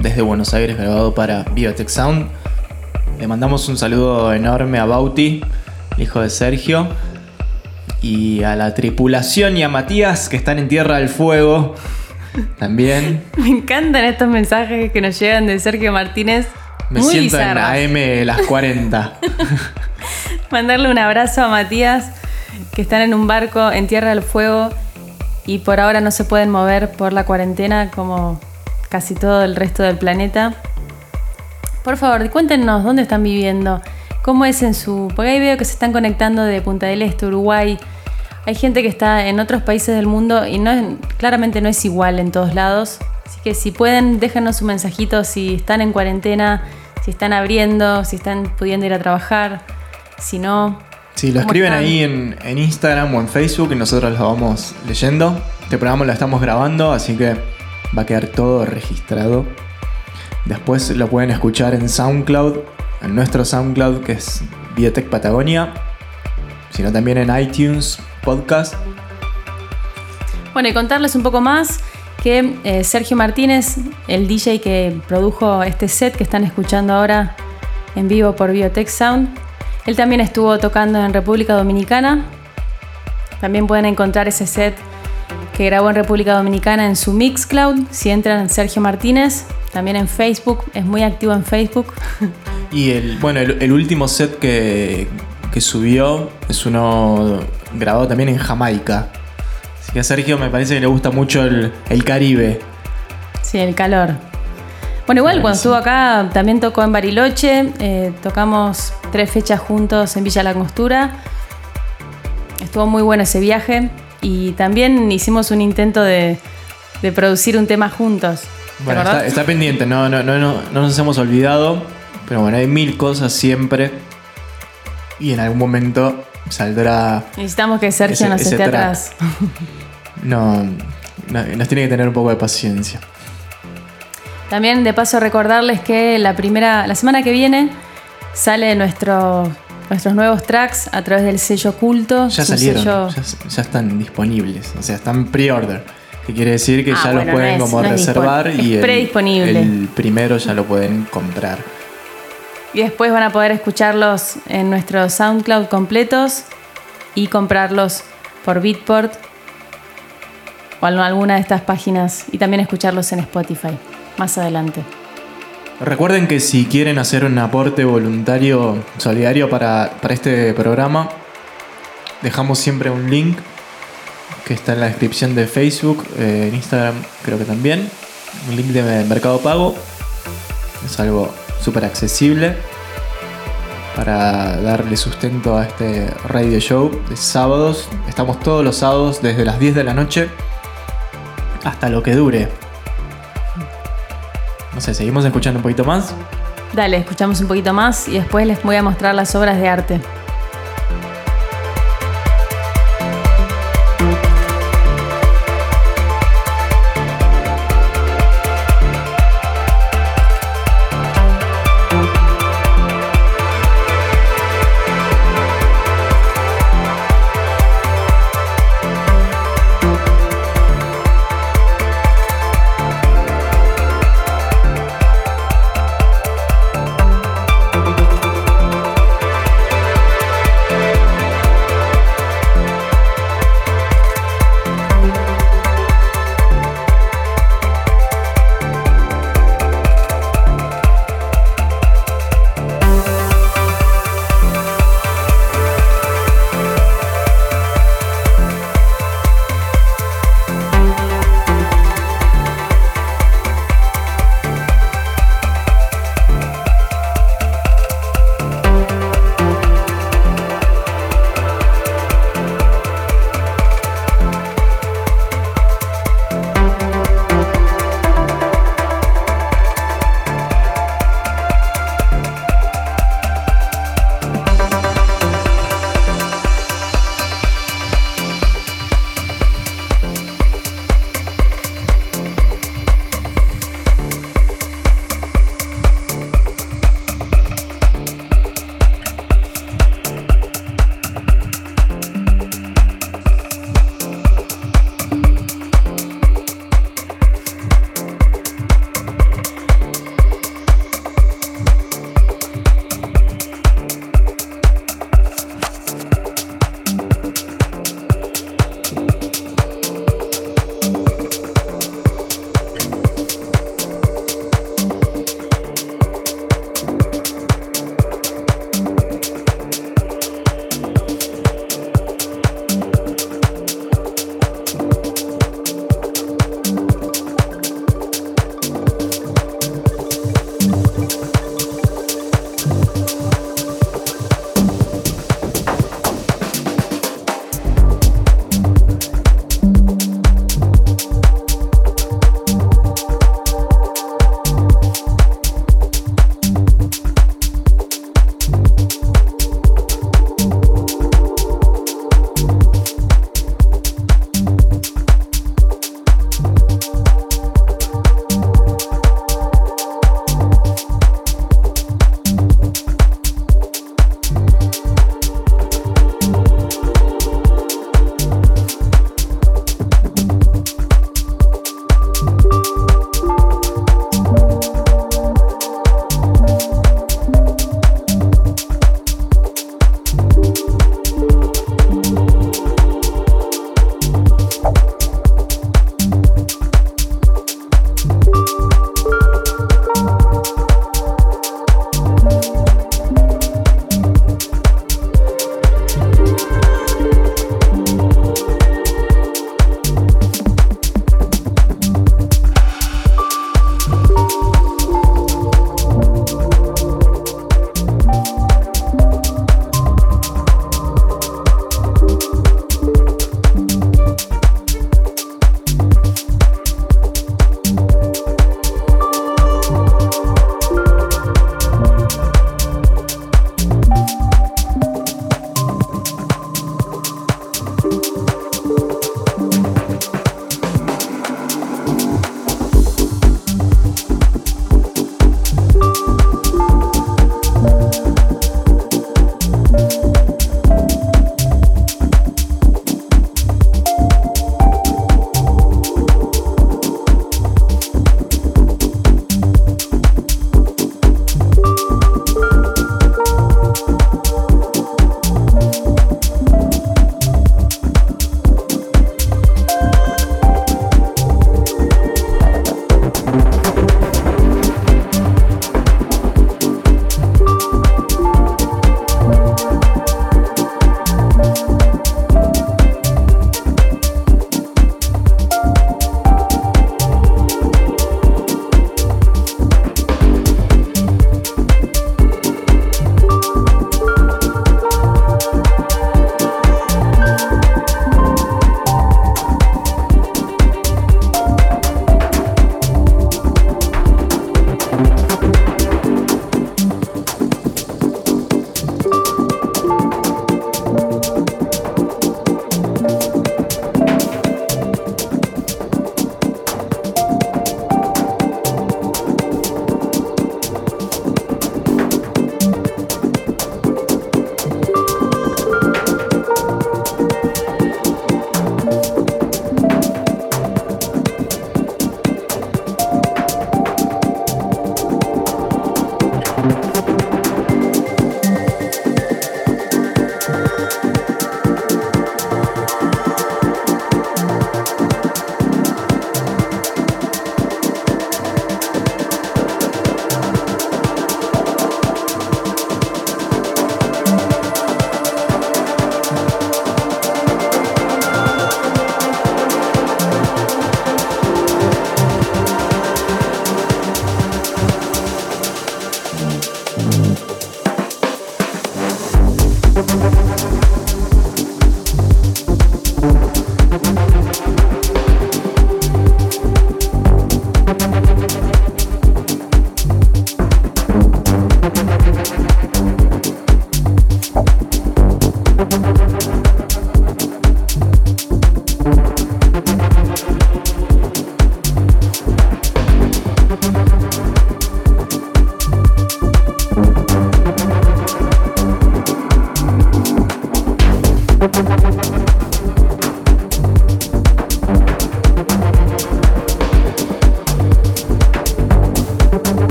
desde Buenos Aires grabado para Biotech Sound. Le mandamos un saludo enorme a Bauti, hijo de Sergio, y a la tripulación y a Matías que están en Tierra del Fuego también. Me encantan estos mensajes que nos llegan de Sergio Martínez. Me muy siento bizarros. en AM las 40. Mandarle un abrazo a Matías, que están en un barco en Tierra del Fuego y por ahora no se pueden mover por la cuarentena como casi todo el resto del planeta. Por favor, cuéntenos dónde están viviendo, cómo es en su... Porque ahí veo que se están conectando de Punta del Este, Uruguay. Hay gente que está en otros países del mundo y no es- claramente no es igual en todos lados. Así que si pueden, déjenos un mensajito si están en cuarentena, si están abriendo, si están pudiendo ir a trabajar, si no. Si lo ¿Cómo escriben están? ahí en, en Instagram o en Facebook y nosotros lo vamos leyendo. Este programa lo estamos grabando, así que va a quedar todo registrado. Después lo pueden escuchar en SoundCloud, en nuestro SoundCloud que es Biotech Patagonia, sino también en iTunes Podcast. Bueno, y contarles un poco más que eh, Sergio Martínez, el DJ que produjo este set que están escuchando ahora en vivo por Biotech Sound, él también estuvo tocando en República Dominicana. También pueden encontrar ese set que grabó en República Dominicana en su Mixcloud. Si entran en Sergio Martínez, también en Facebook, es muy activo en Facebook. Y el, bueno, el, el último set que, que subió es uno grabado también en Jamaica. Así que a Sergio me parece que le gusta mucho el, el Caribe. Sí, el calor. Bueno, igual cuando estuvo acá también tocó en Bariloche, eh, tocamos tres fechas juntos en Villa La Costura. Estuvo muy bueno ese viaje y también hicimos un intento de, de producir un tema juntos. ¿Te Bueno, está, está pendiente, no, no, no, no, no nos hemos olvidado. Pero bueno, hay mil cosas siempre. Y en algún momento saldrá. Necesitamos que Sergio ese- nos esté atrás. No, no, nos tiene que tener un poco de paciencia. También de paso recordarles que la primera, la semana que viene sale nuestro, nuestros nuevos tracks a través del sello culto. Ya salieron, sello- ya, ya están disponibles. O sea, están pre-order. Que quiere decir que Ah, ya bueno, los no pueden es- como no reservar y el, primero ya lo pueden comprar. Y después van a poder escucharlos en nuestro SoundCloud completos y comprarlos por Beatport o en alguna de estas páginas y también escucharlos en Spotify más adelante. Recuerden que si quieren hacer un aporte voluntario solidario para, para este programa, dejamos siempre un link que está en la descripción de Facebook, eh, en Instagram creo que también. Un link de Mercado Pago. Es algo súper accesible para darle sustento a este radio show de sábados. Estamos todos los sábados desde las 10 de la noche hasta lo que dure. Seguimos escuchando un poquito más. Dale, escuchamos un poquito más y después les voy a mostrar las obras de arte.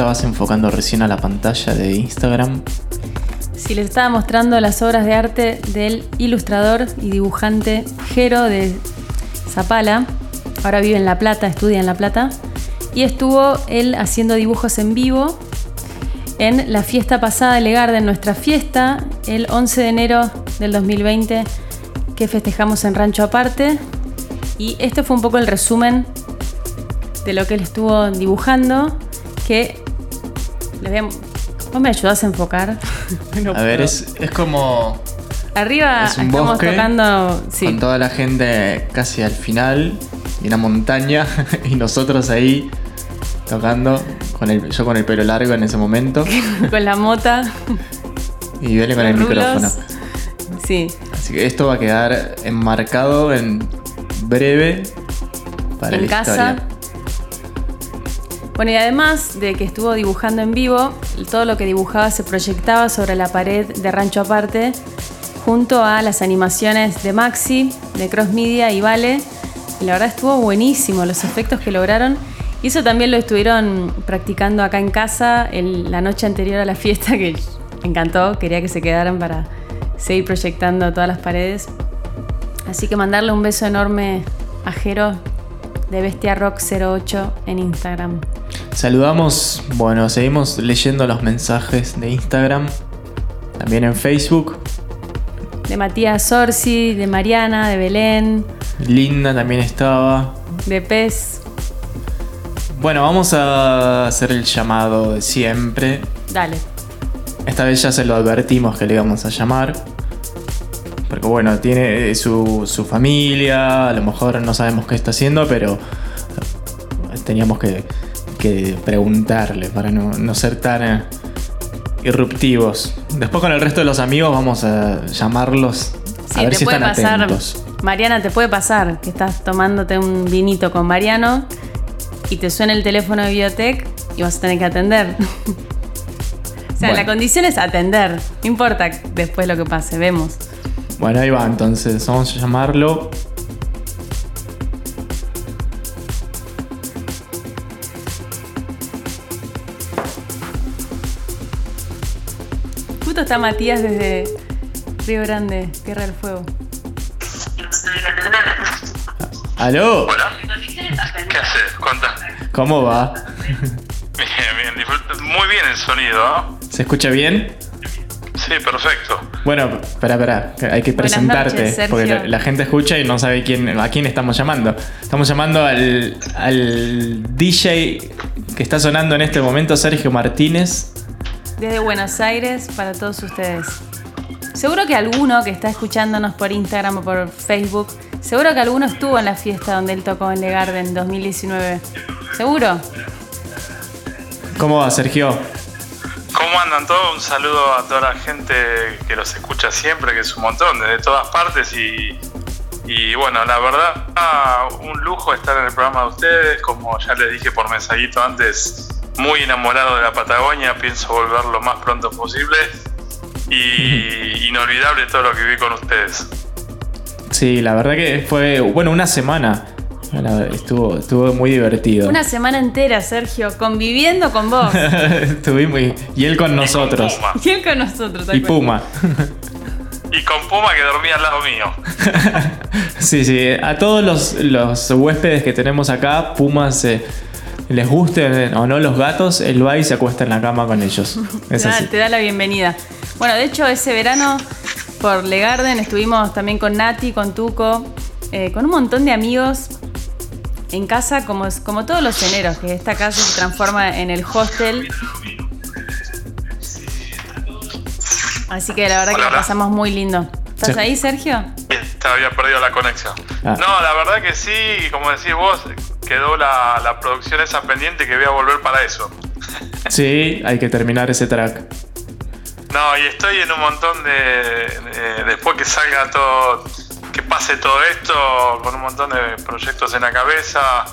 Estabas enfocando recién a la pantalla de Instagram. Si les estaba mostrando las obras de arte del ilustrador y dibujante Jero de Zapala. Ahora vive en La Plata, estudia en La Plata. Y estuvo él haciendo dibujos en vivo en la fiesta pasada de Legarden, nuestra fiesta, el 11 de enero del 2020, que festejamos en Rancho Aparte. Y este fue un poco el resumen de lo que él estuvo dibujando, que ¿Vos me ayudás a enfocar? No a ver, es, es como Arriba es un estamos bosque tocando. Sí, con toda la gente casi al final y una montaña y nosotros ahí tocando con el, yo con el pelo largo en ese momento con la mota. y Viole con el Los rulos. micrófono. Sí, Así que esto va a quedar enmarcado en breve para en la casa. historia. Bueno, y además de que estuvo dibujando en vivo, todo lo que dibujaba se proyectaba sobre la pared de Rancho Aparte, junto a las animaciones de Maxi, de Cross Media y Vale. Y la verdad estuvo buenísimo los efectos que lograron. Y eso también lo estuvieron practicando acá en casa el- la noche anterior a la fiesta, que me encantó. Quería que se quedaran para seguir proyectando todas las paredes. Así que mandarle un beso enorme a Jero de Bestia Rock 08 en Instagram. Saludamos, bueno, seguimos leyendo los mensajes de Instagram, también en Facebook. De Matías Sorsi, de Mariana, de Belén, Linda también estaba. de Pez. Bueno, vamos a hacer el llamado de siempre. Dale. Esta vez ya se lo advertimos que le íbamos a llamar. Porque bueno, tiene su, su familia, a lo mejor no sabemos qué está haciendo, pero teníamos que, que preguntarle para no, no ser tan eh, irruptivos. Después con el resto de los amigos vamos a llamarlos a Sí, ver te si puede están pasar. atentos. Mariana, te puede pasar que estás tomándote un vinito con Mariano y te suena el teléfono de Biotech y vas a tener que atender. o sea, Bueno. la condición es atender. No importa después lo que pase, vemos. Bueno, ahí va, entonces vamos a llamarlo. Está Matías desde Río Grande, Tierra del Fuego. ¿Aló? Hola. ¿Qué haces? Contá. ¿Cómo va? Bien, bien. disfruta- Muy bien el sonido, ¿no? ¿Se escucha bien? Sí, perfecto. Bueno, espera, espera, hay que Buenas presentarte, noches, porque la, la gente escucha y no sabe quién, a quién estamos llamando. Estamos llamando al, al DJ que está sonando en este momento, Sergio Martínez. Desde Buenos Aires para todos ustedes. Seguro que alguno que está escuchándonos por Instagram o por Facebook, seguro que alguno estuvo en la fiesta donde él tocó en Le Garden 2019. ¿Seguro? ¿Cómo va, Sergio? ¿Cómo andan todos? Un saludo a toda la gente que los escucha siempre, que es un montón, desde todas partes. Y, y bueno, la verdad, un lujo estar en el programa de ustedes. Como ya les dije por mensajito antes, muy enamorado de la Patagonia. Pienso volver lo más pronto posible. Y inolvidable todo lo que vi con ustedes. Sí, la verdad que fue, bueno, una semana. Estuvo, estuvo muy divertido. Una semana entera, Sergio, conviviendo con vos. Estuvimos y, y él con nosotros. Puma. y él con nosotros. Y. Puma. Y con Puma que dormía al lado mío. Sí, sí. A todos los, los huéspedes que tenemos acá, Puma se, les gusten o no los gatos, él va y se acuesta en la cama con ellos. Es te, da, así. te da la bienvenida. Bueno, de hecho, ese verano por Le Garden estuvimos también con Nati, con Tuco, eh, con un montón de amigos en casa, como, como todos los eneros, que esta casa se transforma en el hostel. Así que la verdad que Hola, la hola. pasamos muy lindo. ¿Estás Sí. ahí, Sergio? Te había perdido la conexión. Ah. No, la verdad que sí, como decís vos, quedó la, la producción esa pendiente que voy a volver para eso. Sí, hay que terminar ese track. No, y estoy en un montón de, de- Después que salga todo. Que pase todo esto, con un montón de proyectos en la cabeza.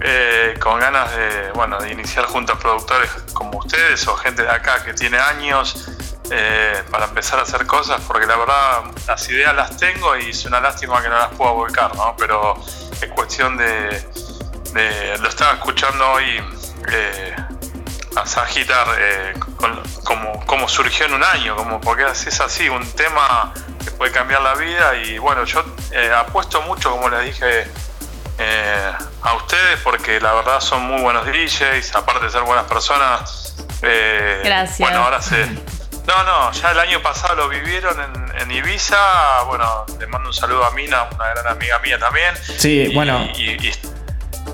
eh, con ganas de, bueno, de iniciar junto a productores como ustedes o gente de acá que tiene años eh, para empezar a hacer cosas, porque la verdad las ideas las tengo y es una lástima que no las pueda volcar, ¿no? Pero es cuestión de, de- lo estaba escuchando hoy eh, a Sagitar eh, con- como, como surgió en un año, como porque es es así, un tema que puede cambiar la vida y bueno, yo eh, apuesto mucho, como les dije eh, a ustedes, porque la verdad son muy buenos DJs, aparte de ser buenas personas. eh, Gracias. Bueno, ahora se... No, no, ya el año pasado lo vivieron en, en Ibiza, bueno, le mando un saludo a Mina, una gran amiga mía también. Sí, Y- bueno. y- y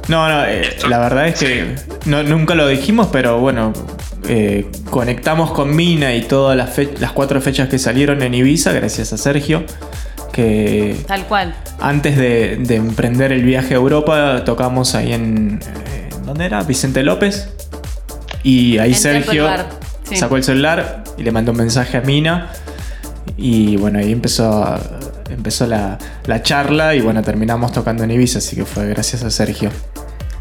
No, no, eh, la verdad es que no- nunca lo dijimos, pero bueno, eh, conectamos con Mina y todas las, las cuatro fechas que salieron en Ibiza, gracias a Sergio, que Tal cual. antes de, de emprender el viaje a Europa tocamos ahí en... eh, ¿Dónde era? Vicente López. Y ahí En Sergio sí. sacó el celular y le mandó un mensaje a Mina. Y bueno, ahí empezó, a- empezó la, la charla y bueno, terminamos tocando en Ibiza, así que fue gracias a Sergio.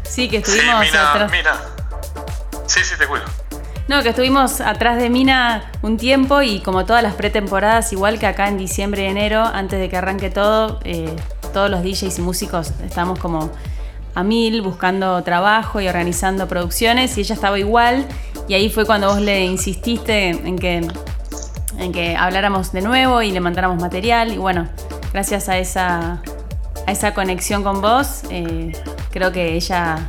Sí, que Sí, estuvimos Mina, atrás. Mina. Sí, sí, te cuido. No, que estuvimos atrás de Mina un tiempo y como todas las pretemporadas, igual que acá en diciembre y enero, antes de que arranque todo, eh, todos los DJs y músicos estamos como a mil buscando trabajo y organizando producciones y ella estaba igual y ahí fue cuando vos le insististe en que, en que habláramos de nuevo y le mandáramos material y bueno, gracias a esa, a esa conexión con vos, eh, creo que ella,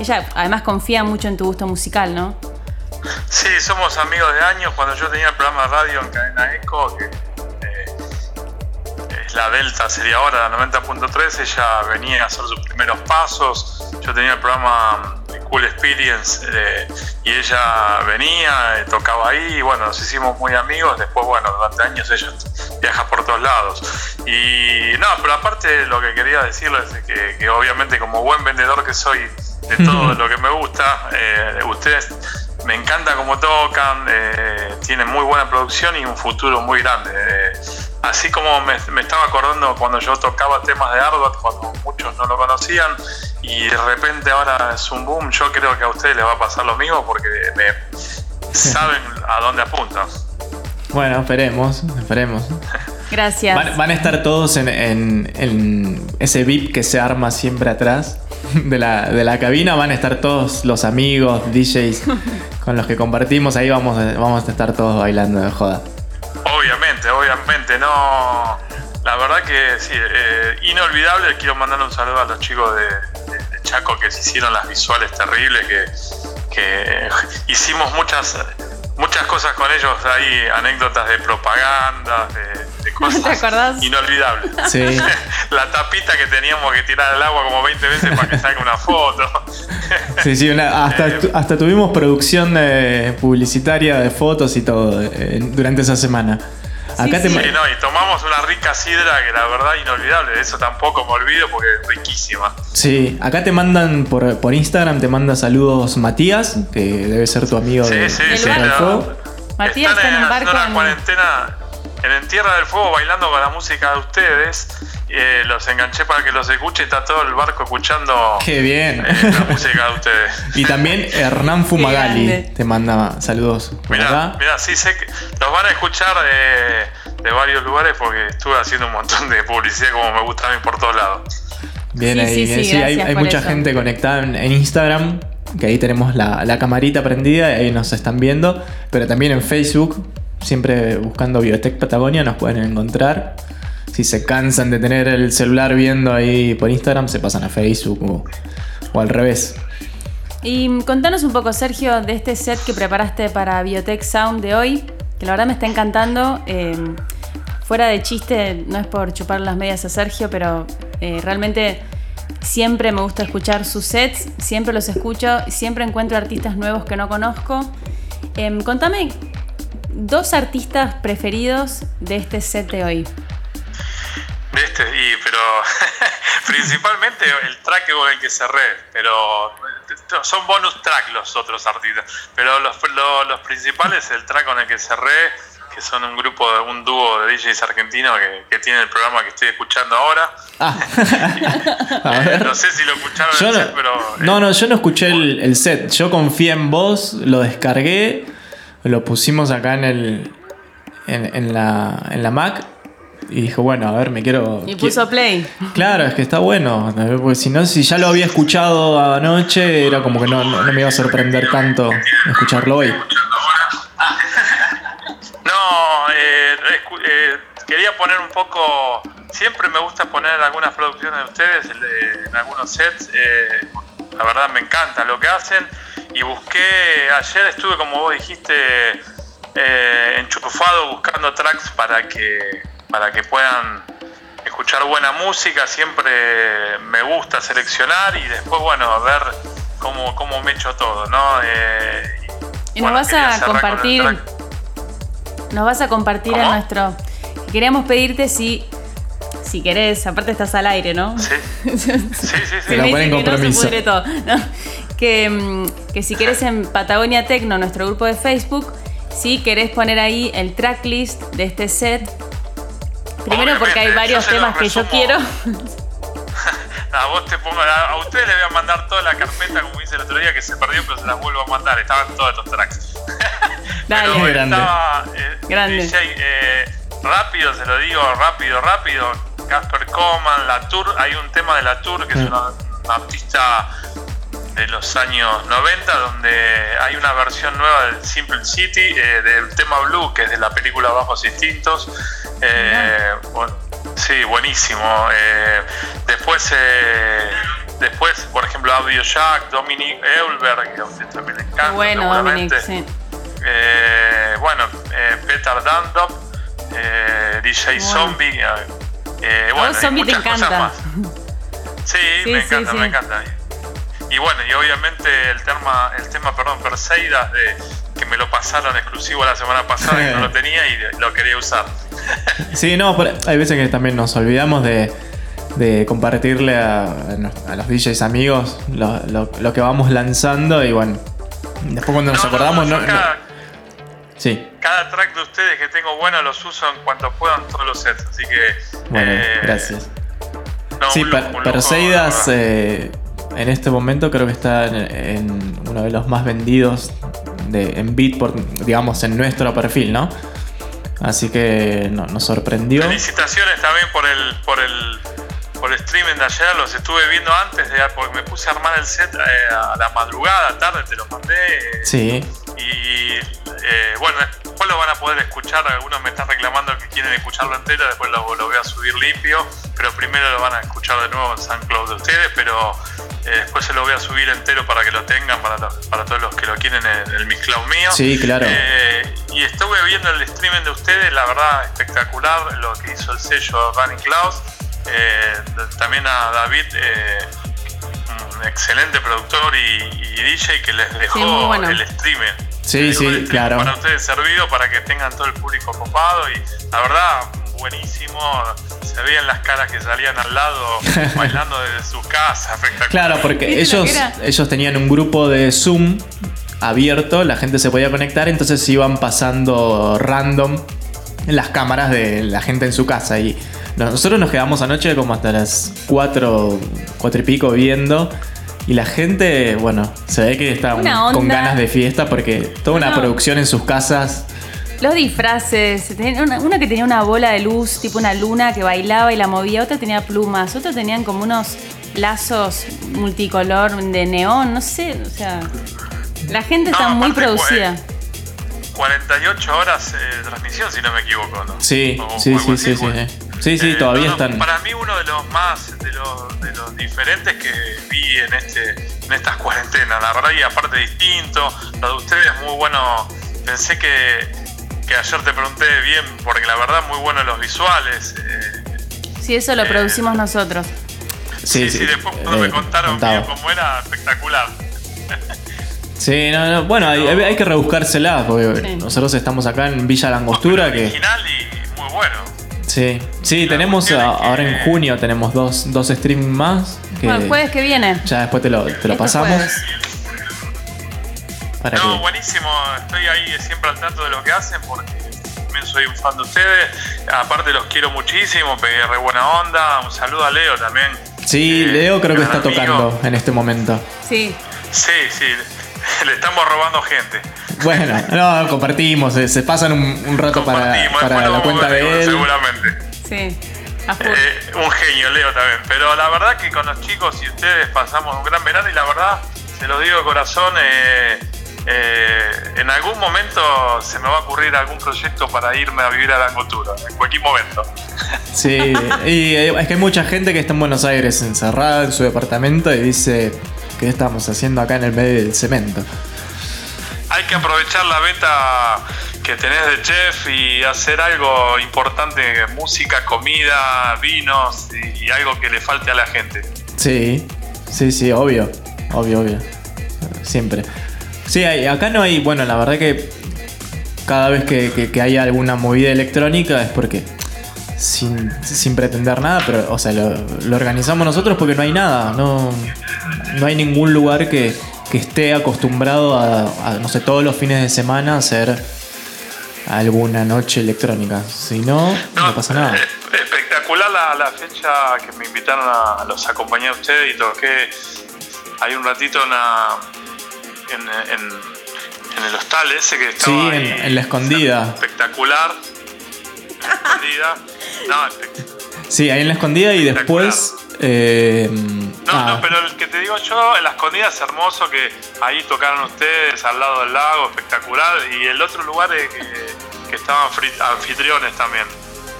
ella además confía mucho en tu gusto musical, ¿no? Sí, somos amigos de años. Cuando yo tenía el programa de radio en Cadena Eco, la Delta, sería ahora la 90.3, ella venía a hacer sus primeros pasos. Yo tenía el programa eh, Cool Experience eh, y ella venía, eh, tocaba ahí, y bueno, nos hicimos muy amigos. Después, bueno, durante años ella viaja por todos lados. Y no, pero aparte lo que quería decirles es que, que obviamente como buen vendedor que soy de todo lo que me gusta, eh, ustedes me encanta cómo tocan, eh, tienen muy buena producción y un futuro muy grande. Así como me, me estaba acordando cuando yo tocaba temas de Ardot, cuando muchos no lo conocían, y de repente ahora es un boom, yo creo que a ustedes les va a pasar lo mismo porque me, saben a dónde apuntan. Bueno, esperemos, esperemos. Gracias. Van, van a estar todos en, en- en ese VIP que se arma siempre atrás de la, de la cabina. Van a estar todos los amigos, DJs con los que compartimos. Ahí vamos, vamos a estar todos bailando de joda. Obviamente, obviamente, no. La verdad que sí, eh, inolvidable. Quiero mandar un saludo a los chicos de, Chaco que se hicieron las visuales terribles, que, hicimos muchas muchas cosas con ellos. Hay anécdotas de propaganda, de cosas ¿Te acordás? inolvidables. Sí. La tapita que teníamos que tirar al agua como 20 veces para que salga una foto. Sí, sí, una- hasta, tu- hasta tuvimos producción de- publicitaria de fotos y todo eh, durante esa semana. Acá te Sí, ma- no, y tomamos una rica sidra que la verdad inolvidable. De eso tampoco me olvido porque es riquísima. Sí, acá te mandan por, por Instagram, te manda saludos Matías, que debe ser tu amigo de, Sí, de sí, la- Fuego. Matías está en un barco una en- cuarentena en, en Tierra del Fuego bailando con la música de ustedes. Eh, los enganché para que los escuche. Está todo el barco escuchando Qué bien. eh, la música de ustedes. Y también Hernán. Fumagali te manda saludos Mirá, mirá, sí sé que los van a escuchar de, de varios lugares porque estuve haciendo un montón de publicidad como me gusta a mí por todos lados. Bien Sí, ahí, sí, sí, Sí, hay, hay mucha eso. gente conectada en, en Instagram, que ahí tenemos la, la camarita prendida y ahí nos están viendo. Pero también en Facebook, siempre buscando Biotech Patagonia, nos pueden encontrar. Si se cansan de tener el celular viendo ahí por Instagram, se pasan a Facebook o, al revés. Y contanos un poco, Sergio, de este set que preparaste para Biotech Sound de hoy, que la verdad me está encantando. Eh, fuera de chiste, no es por chupar las medias a Sergio, pero eh, realmente siempre me gusta escuchar sus sets, siempre los escucho, siempre encuentro artistas nuevos que no conozco. Em, contame dos artistas preferidos de este set de hoy. De este, y, pero principalmente el track con el que cerré, pero son bonus track los otros artistas, pero los, lo- los principales, el track con el que cerré, que son un grupo, de un dúo de DJs argentinos que, que tiene el programa que estoy escuchando ahora. Ah. Eh, no sé si lo escucharon Yo el no, set, pero eh, no, no, yo no escuché el, el set. Yo confié en vos, lo descargué, lo pusimos acá en el. en, en la, en la Mac. y dije, bueno, a ver, me quiero. Y puso play. Claro, es que está bueno. Porque si no, si ya lo había escuchado anoche, era como que no, no, no me iba a sorprender tanto escucharlo hoy. No, eh, eh, quería poner un poco. Siempre me gusta poner algunas producciones de ustedes en algunos sets. eh, la verdad me encanta lo que hacen. Y busqué. Ayer estuve, como vos dijiste, eh, enchufado buscando tracks para que, para que puedan escuchar buena música. Siempre me gusta seleccionar y después, bueno, a ver cómo, cómo me echo todo, ¿no? Eh, Y nos bueno, vas a compartir. Nos vas a compartir en nuestro. Queríamos pedirte si. Si querés, aparte estás al aire, ¿no? Sí. Sí, sí, sí. Te la ponen que no se compromiso. pudre todo. ¿no? Que, mm, que si querés en Patagonia Tecno, nuestro grupo de Facebook, si querés poner ahí el tracklist de este set. Primero porque hay varios se temas que yo quiero. A vos te pongo, a, a ustedes les voy a mandar toda la carpeta, como dice el otro día, que se perdió, pero se las vuelvo a mandar. Estaban todos estos tracks. Dale. Pero Grande. estaba, eh, Grande. DJ, eh, rápido, se lo digo, rápido, rápido. Casper Coman, La Tour, hay un tema de La Tour que es una, una artista de los años 90, donde hay una versión nueva del Simple City, eh, del tema Blue, que es de la película Bajos Instintos. Eh, bueno, sí, buenísimo. Eh, después, después, por ejemplo, Audio Jack, Dominic Eulberg, que a usted también le encanta. Bueno, Dominic, sí. Eh, bueno, eh, Peter Dandop, eh, DJ Bueno. Zombie. Eh, A bueno, vos zombie te encanta. Sí, Sí, me encanta, sí. me encanta. Y bueno, y obviamente el tema, el tema, perdón, Perseidas, de, que me lo pasaron exclusivo la semana pasada y no lo tenía y lo quería usar. Sí, no, pero hay veces que también nos olvidamos de, de compartirle a, a los DJs amigos lo, lo- lo que vamos lanzando y bueno, después cuando nos acordamos, no, sí, cada track de ustedes que tengo bueno los uso en cuanto puedan todos los sets, así que bueno, eh, gracias. no, Sí, verdad. eh, en este momento creo que está en, en uno de los más vendidos de, en Beatport, digamos, en nuestro perfil, ¿no? Así que no- nos sorprendió. Felicitaciones también por el, por el, por el streaming de ayer, los estuve viendo antes, de, porque me puse a armar el set eh, a la madrugada, tarde, te lo mandé. eh, Sí, Y eh, bueno, después lo van a poder escuchar. Algunos me están reclamando que quieren escucharlo entero. Después lo, lo voy a subir limpio. Pero primero lo van a escuchar de nuevo en SoundCloud de ustedes. Pero eh, después se lo voy a subir entero para que lo tengan. Para, para todos los que lo quieren en el Mixcloud mío. Sí, claro. Eh, y estuve viendo el streaming de ustedes. La verdad, espectacular lo que hizo el sello Running Clouds. Eh, también a David. eh, un excelente productor y, y DJ que les dejó bueno. el streaming. Sí, sí, streaming claro. Para ustedes servido para que tengan todo el público copado y la verdad, buenísimo. Se veían las caras que salían al lado bailando desde sus casas, espectacular. Claro, porque ¿Viste lo ellos, ellos tenían un grupo de Zoom abierto, la gente se podía conectar, entonces iban pasando random las cámaras de la gente en su casa. Y nosotros nos quedamos anoche como hasta las 4, 4 y pico viendo. Y la gente, bueno, se ve que está Una con onda. ganas de fiesta porque toda una No. producción en sus casas. Los disfraces, tenía una, una que tenía una bola de luz, tipo una luna que bailaba y la movía, otra tenía plumas, otros tenían como unos lazos multicolor de neón, no sé, o sea, la gente está No, muy aparte, producida. 48 horas eh, de transmisión, si no me equivoco, ¿no? Sí, O sí, algo sí, así, sí, sí. Sí, sí, Eh, todavía no, no, están. Para mí uno de los más, de los, de los diferentes que vi en este en estas cuarentenas, la verdad, y aparte distinto, lo de ustedes muy bueno, pensé que, que ayer te pregunté bien, porque la verdad muy buenos los visuales, eh, Sí, eso lo producimos nosotros. sí, sí, después cuando me eh, contaron bien cómo era, espectacular. Sí, no, no. Bueno, hay, hay que rebuscársela, porque Sí. nosotros estamos acá en Villa Langostura, que Original y muy bueno. Sí, sí, tenemos a- ahora en junio tenemos dos, dos streams más. Que Bueno, el jueves que viene. ya después te lo, te lo Este pasamos. jueves. Para No, que, buenísimo, estoy ahí siempre al tanto de lo que hacen porque también soy un fan de ustedes. Aparte los quiero muchísimo, pegué re buena onda. Un saludo a Leo también. sí, Eh, Leo creo que gran está amigo. tocando en este momento. Sí, Sí, sí, le estamos robando gente. Bueno, no, compartimos, eh, se pasan un, un rato para, para la cuenta de él. Seguramente. Sí. Eh, un genio, Leo también. Pero la verdad que con los chicos y ustedes pasamos un gran verano y la verdad, se los digo de corazón, eh, eh, en algún momento se me va a ocurrir algún proyecto para irme a vivir a la cultura, en cualquier momento. Sí, y es que hay mucha gente que está en Buenos Aires encerrada en su departamento y dice, ¿qué estamos haciendo acá en el medio del cemento? Hay que aprovechar la beta que tenés de chef y hacer algo importante, música, comida, vinos y, algo que le falte a la gente. Sí, sí, sí, obvio, obvio, obvio. Siempre. Sí, acá no hay, bueno, la verdad que cada vez que, que- que hay alguna movida electrónica es porque, sin, sin pretender nada, pero, o sea, lo, lo organizamos nosotros porque no hay nada, no, no hay ningún lugar que, que esté acostumbrado a, a, no sé, todos los fines de semana hacer alguna noche electrónica. Si no, no pasa nada. Espectacular la, la fecha que me invitaron a, los acompañé a ustedes y toqué ahí un ratito en, la- en, en- en el hostal ese que estaba Sí, ahí, en, en la escondida. espectacular. Escondida. No, espe- Sí, ahí en la escondida y después... eh, no, ah, no, pero el que te digo yo, en la escondida es hermoso que ahí tocaron ustedes al lado del lago, espectacular. Y el otro lugar es que, que estaban anfitriones también.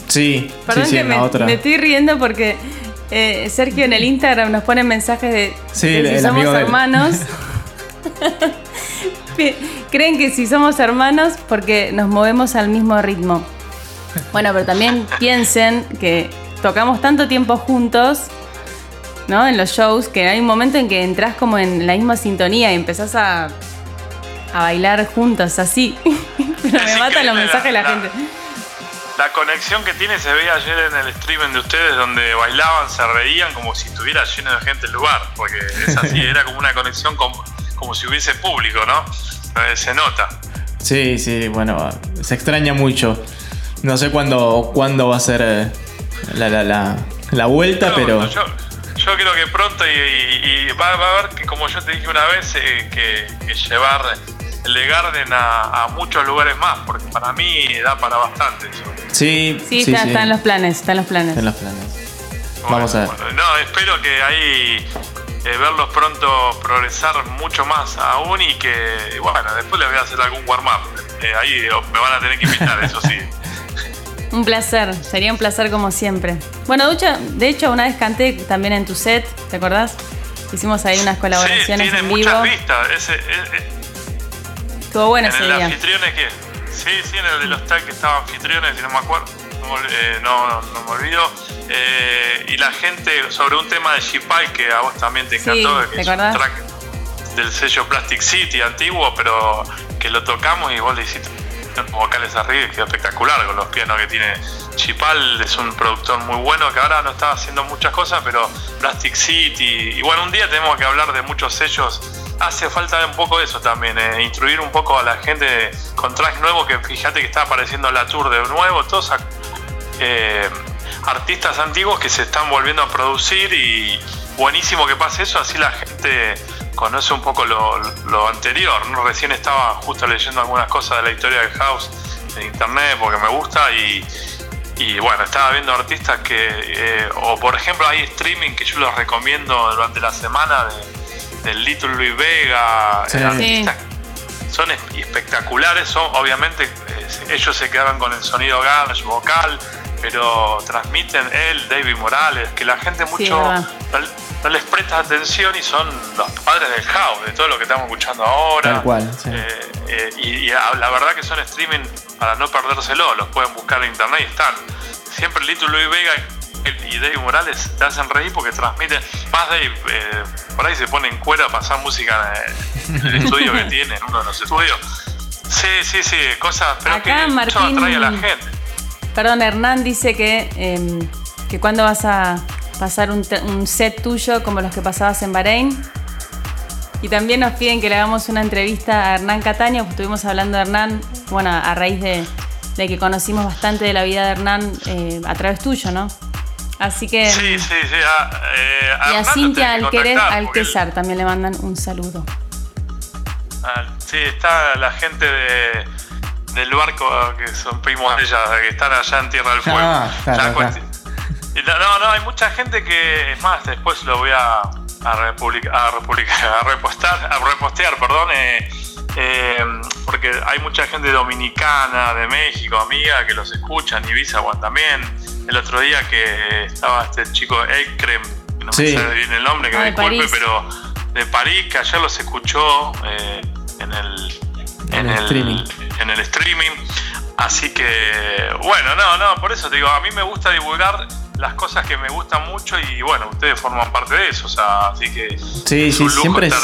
Sí, Perdón sí, sí, que en la me, otra. me estoy riendo porque eh, Sergio en el Instagram nos pone mensajes de, Sí, el- si el somos hermanos. Creen que si somos hermanos porque nos movemos al mismo ritmo. Bueno, pero también piensen que tocamos tanto tiempo juntos, ¿no? En los shows, que hay un momento en que entras como en la misma sintonía y empezás a, a bailar juntos, así. Pero me matan los mensajes de la gente. La conexión que tiene se veía ayer en el streaming de ustedes donde bailaban, se reían como si estuviera lleno de gente el lugar, porque es así, era como una conexión como, como si hubiese público, ¿no? Eh, Se nota. Sí, sí, bueno, se extraña mucho. No sé cuándo, cuándo va a ser eh, la, la, la, la vuelta, pero... Yo, yo creo que pronto y, y- y va, va a haber que, como yo te dije una vez, eh, que, que llevar el de Garden a, a muchos lugares más, porque para mí da para bastante eso. Sí, Sí, está, está en los planes, está en los planes. Está en los planes. Vamos a ver. Bueno, no, espero que ahí eh, verlos pronto progresar mucho más aún y que, bueno, después les voy a hacer algún warm-up. Eh, ahí eh, me van a tener que invitar, eso sí. Un placer, sería un placer como siempre. Bueno, Ducha, de hecho, una vez canté también en tu set, ¿te acordás? Hicimos ahí unas Sí, colaboraciones tiene en vivo. muchas vistas. Ese, eh, eh, Estuvo bueno en ese el día. anfitriones que. Sí, sí, en el del hostal que estaba anfitriones, si no me acuerdo. No, me eh, no, no me olvido. Eh, y la gente sobre un tema de Chipai que a vos también te Sí, encantó, ¿te que es un track del sello Plastic City antiguo, pero que lo tocamos y vos le hiciste vocales arriba y quedó espectacular con los pianos que tiene Chipal, es un productor muy bueno que ahora no está haciendo muchas cosas, pero Plastic City, y bueno, un día tenemos que hablar de muchos sellos, hace falta un poco eso también, eh, instruir un poco a la gente con tracks nuevos, que fíjate que está apareciendo la tour de nuevo, todos eh, artistas antiguos que se están volviendo a producir y buenísimo que pase eso, así la gente conoce un poco lo, lo anterior. ¿no? Recién estaba justo leyendo algunas cosas de la historia del house en internet porque me gusta y, y bueno, estaba viendo artistas que, eh, o por ejemplo hay streaming que yo los recomiendo durante la semana de, del Little Luis Vega, Sí. eh, son es- espectaculares, son obviamente eh, ellos se quedaron con el sonido garage vocal, pero transmiten él, David Morales, que la gente mucho no, no les presta atención y son los padres del house, de todo lo que estamos escuchando ahora. Tal cual, sí. Eh, eh, y, la verdad que son streaming para no perdérselo, los pueden buscar en internet y están. Siempre Lito Luis Vega y Dave Morales te hacen reír porque transmiten. Más Dave, eh, por ahí se pone en cuero a pasar música en el estudio que tiene, en uno de los estudios. Sí, sí, sí, cosas, pero Acá que eso Martín- atrae a la gente. Perdón, Hernán dice que, em, que cuando vas a pasar un, set tuyo como los que pasabas en Bahrein. Y también nos piden que le hagamos una entrevista a Hernán Cataño, estuvimos hablando de Hernán, bueno, a raíz de, de que conocimos bastante de la vida de Hernán eh, a través tuyo, ¿no? Así que... Sí, sí, sí. A, eh, a Y a Cintia Alquerer porque él- Alquezar también le mandan un saludo. Ah, sí, está la gente de del barco que son primos de ella, que están allá en Tierra del Fuego. Ah, claro, claro. no, no, hay mucha gente que, es más, después lo voy a, a, republic- a, republicar- a repostar, a repostear, perdón, eh, eh, porque hay mucha gente dominicana, de México, amiga, que los escuchan, y Bisawan también. El otro día que estaba este chico Ekrem, que no Sí. me sale bien el nombre, que Ah, me disculpe, París. pero de París, que ayer los escuchó eh, en el En el streaming. en el streaming. Así que, bueno, no, no, por eso te digo, a mí me gusta divulgar las cosas que me gustan mucho y bueno, ustedes forman parte de eso, o sea, así que Sí, sí, siempre es,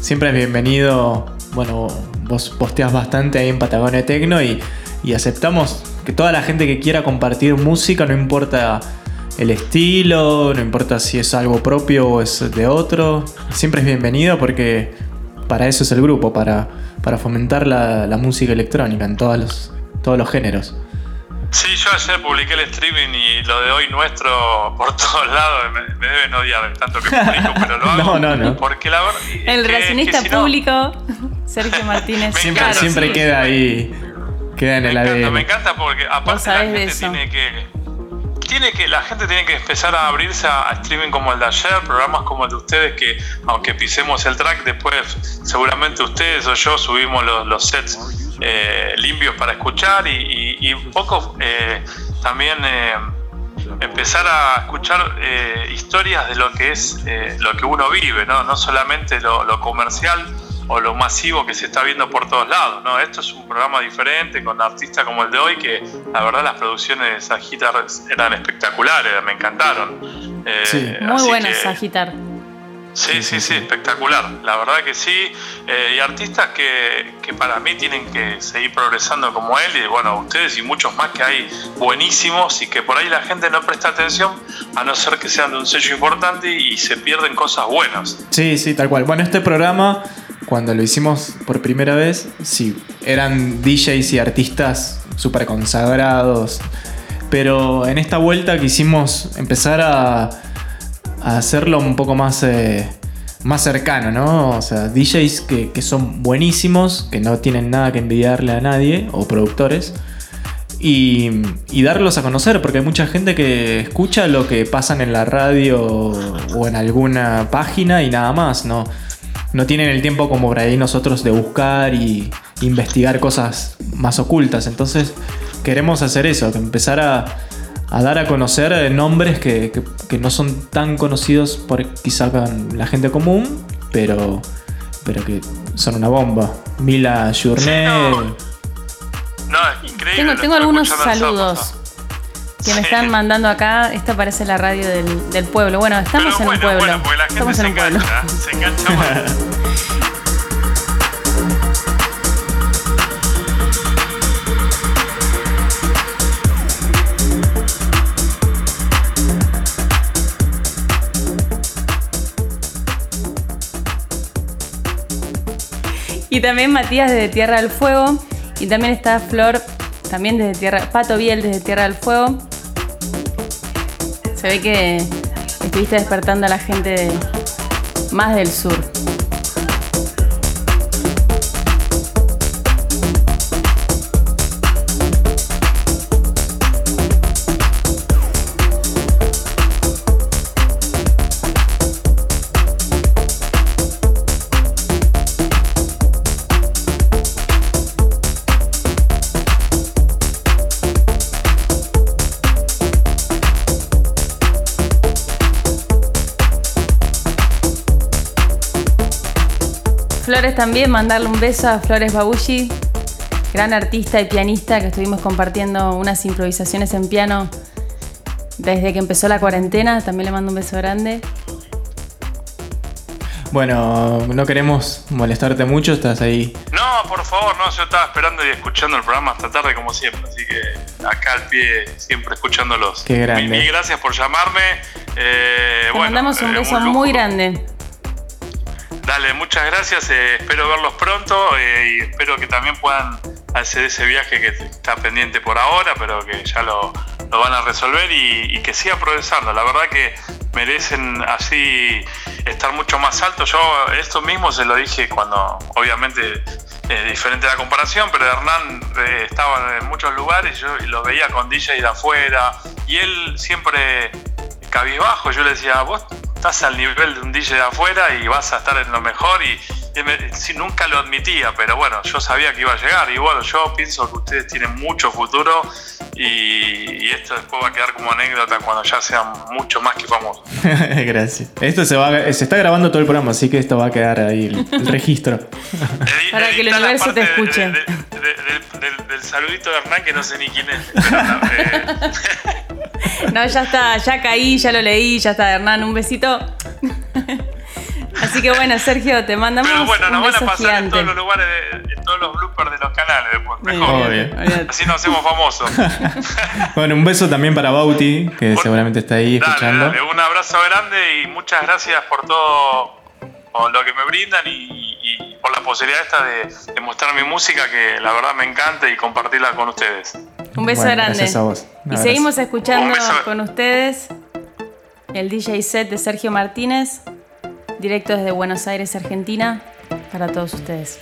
siempre es bienvenido. Bueno, vos posteas bastante ahí en Patagonia Tecno y, y aceptamos que toda la gente que quiera compartir música, no importa el estilo, no importa si es algo propio o es de otro, siempre es bienvenido porque para eso es el grupo, para, para fomentar la, la música electrónica en todos los, todos los géneros. Sí, yo ayer publiqué el streaming y lo de hoy nuestro por todos lados me, me deben odiar tanto que publico, pero lo hago No, no, no. porque la verdad El que- relacionista es que si no- público, Sergio Martínez. Siempre, siempre sí. queda ahí, queda en Me el encanta, ADN. me encanta porque aparte la gente tiene que tiene que la gente tiene que empezar a abrirse a, streaming como el de ayer, programas como el de ustedes que aunque pisemos el track después seguramente ustedes o yo subimos los, los sets eh, limpios para escuchar y, un poco eh, también eh, empezar a escuchar eh, historias de lo que es lo que uno vive, no, no solamente lo, lo comercial o lo masivo que se está viendo por todos lados. ¿no? Esto es un programa diferente con artistas como el de hoy, que la verdad las producciones de Sagitar eran espectaculares, me encantaron. Eh, Sí. Muy buenas que- a agitar. Sí, sí, sí, espectacular. La verdad que sí. Eh, y artistas que, que para mí tienen que seguir progresando como él y bueno, ustedes y muchos más que hay buenísimos y que por ahí la gente no presta atención a no ser que sean de un sello importante y se pierden cosas buenas. Sí, sí, tal cual. Bueno, este programa, cuando lo hicimos por primera vez, sí, eran DJs y artistas súper consagrados. Pero en esta vuelta quisimos empezar a, hacerlo un poco más, eh, más cercano, ¿no? O sea, DJs que, que son buenísimos, que no tienen nada que envidiarle a nadie, o productores. Y, y darlos a conocer, porque hay mucha gente que escucha lo que pasan en la radio o en alguna página y nada más, no, no tienen el tiempo como por ahí nosotros de buscar y investigar cosas más ocultas. Entonces queremos hacer eso, que empezar a, a dar a conocer eh, nombres que, que- que no son tan conocidos por quizá la gente común, pero, pero que son una bomba. Mila Journet. No, es increíble. Tengo, algunos saludos que me están mandando acá. Esta parece la radio del, del pueblo. Bueno, estamos en un pueblo. Bueno, porque la gente estamos se en un pueblo. engancha, se engancha más. Y también Matías desde Tierra del Fuego. Y también está Flor, también desde Tierra. Pato Biel desde Tierra del Fuego. Se ve que estuviste despertando a la gente más del sur. Flores también, mandarle un beso a Flores Babushi, gran artista y pianista que estuvimos compartiendo unas improvisaciones en piano desde que empezó la cuarentena. También le mando un beso grande. Bueno, no queremos molestarte mucho, estás ahí. No, por favor, no, yo estaba esperando y escuchando el programa hasta tarde como siempre, así que acá al pie siempre escuchándolos. Qué grande. Mil, mil gracias por llamarme. Eh, Te bueno, mandamos un eh, beso muy grande. Dale, muchas gracias, eh, espero verlos pronto eh, y espero que también puedan hacer ese viaje que está pendiente por ahora, pero que ya lo, lo van a resolver y, y que siga progresando. La verdad que merecen así estar mucho más altos. Yo esto mismo se lo dije cuando obviamente eh, diferente la comparación, pero Hernán eh, estaba en muchos lugares yo y lo veía con DJ de afuera y él siempre cabizbajo. Yo le decía, vos estás al nivel de un DJ de afuera y vas a estar en lo mejor y, y me- sí, nunca lo admitía, pero bueno, yo sabía que iba a llegar y bueno, yo pienso que ustedes tienen mucho futuro y, y esto después va a quedar como anécdota cuando ya sean mucho más que famosos. Gracias. Esto se, va, se está grabando todo el programa, así que esto va a quedar ahí el, el registro. Para que el universo te de- escuche. de- de- de- del, del saludito de Hernán que no sé ni quién es. Pero, eh, No, ya está, ya caí, ya lo leí, ya está, Hernán, un besito. Así que bueno, Sergio, te mandamos pero bueno, un nos van a beso pasar en todos los lugares, de- en todos los bloopers de los canales después. Mejor. bien. Así nos hacemos famosos. Bueno, un beso también para Bauti, que seguramente está ahí Dale, escuchando. dale, un abrazo grande y muchas gracias por todo por lo que me brindan y, y por la posibilidad esta de, de mostrar mi música que la verdad me encanta y compartirla con ustedes. Un beso Bueno, grande. gracias a vos. Y seguimos escuchando con ustedes el DJ set de Sergio Martínez, directo desde Buenos Aires, Argentina, para todos ustedes.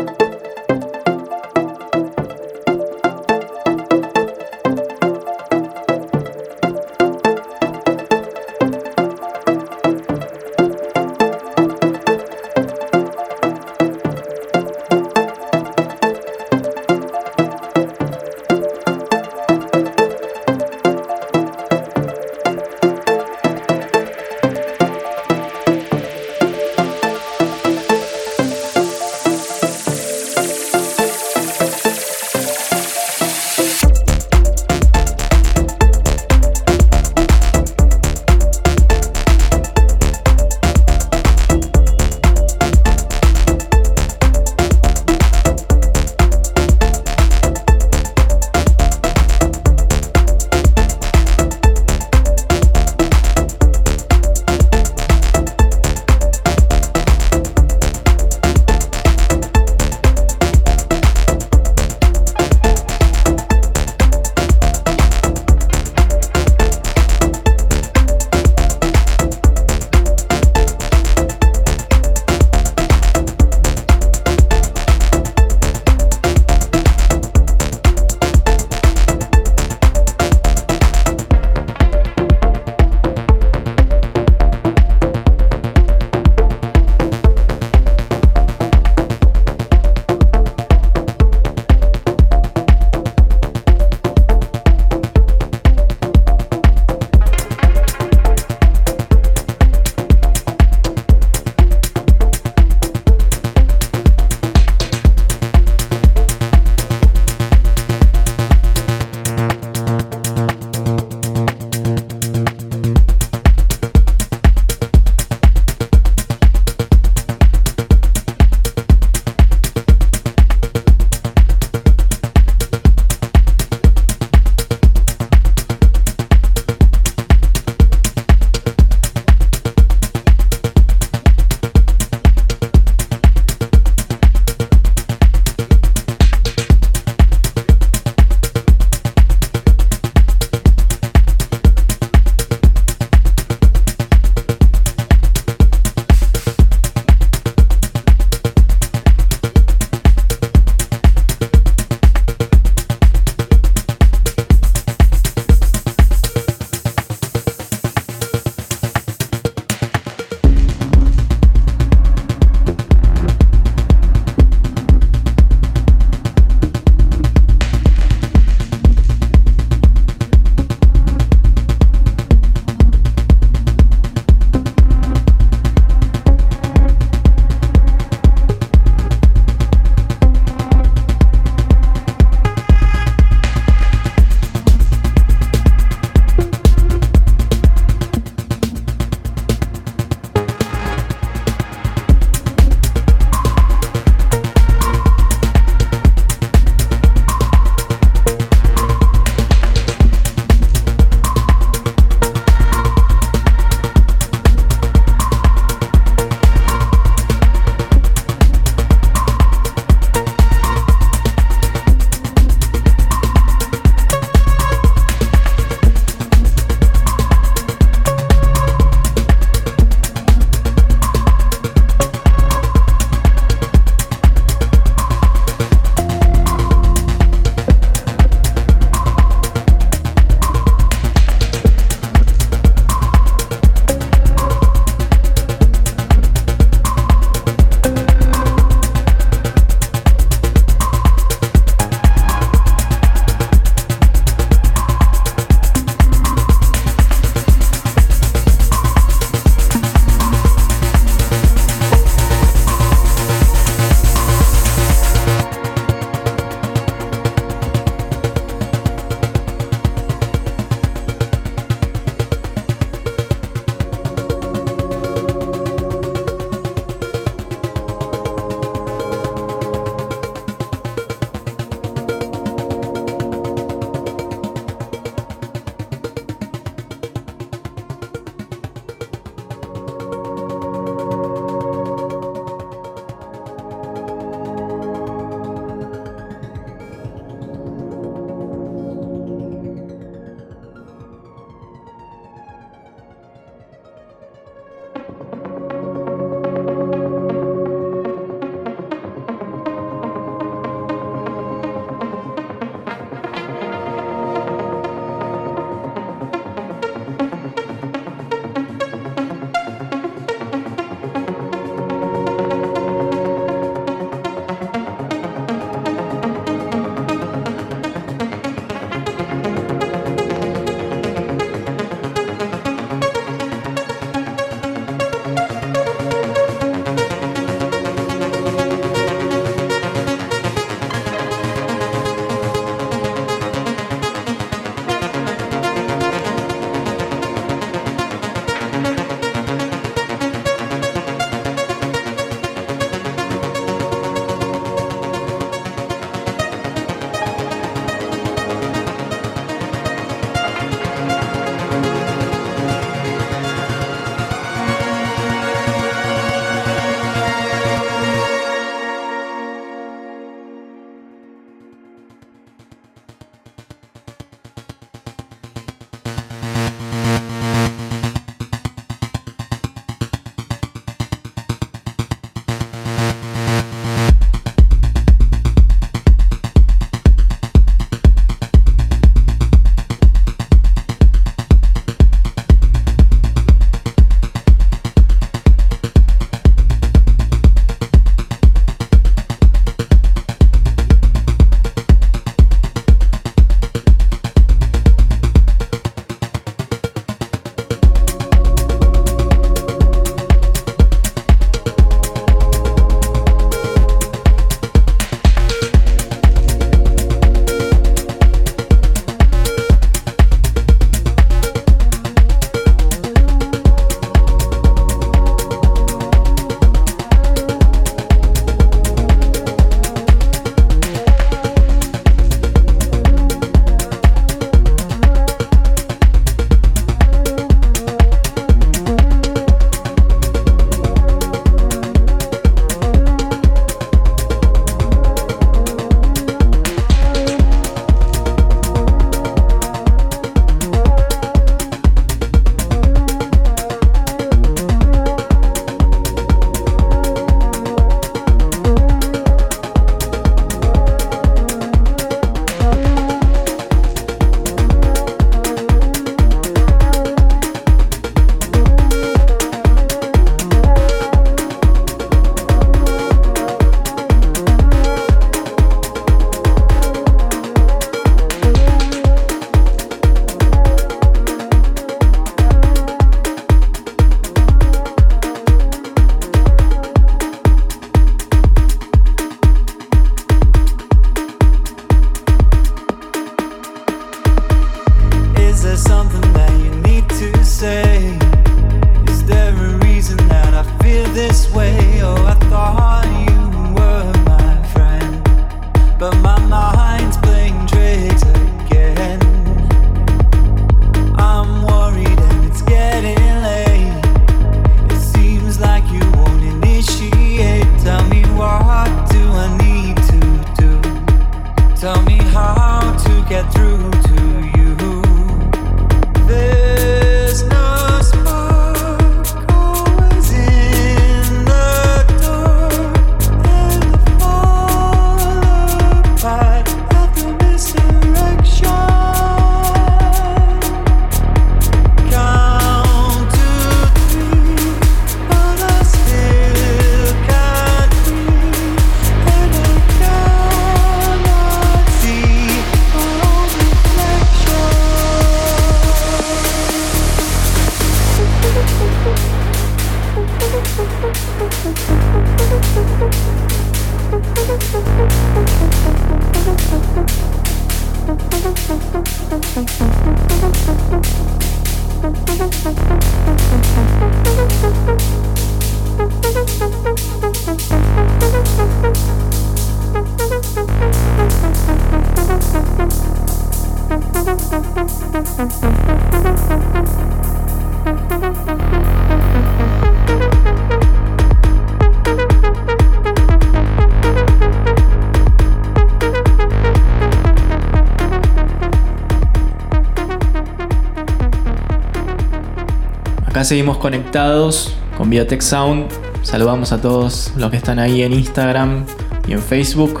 Seguimos conectados con Biotech Sound. Saludamos a todos los que están ahí en Instagram y en Facebook.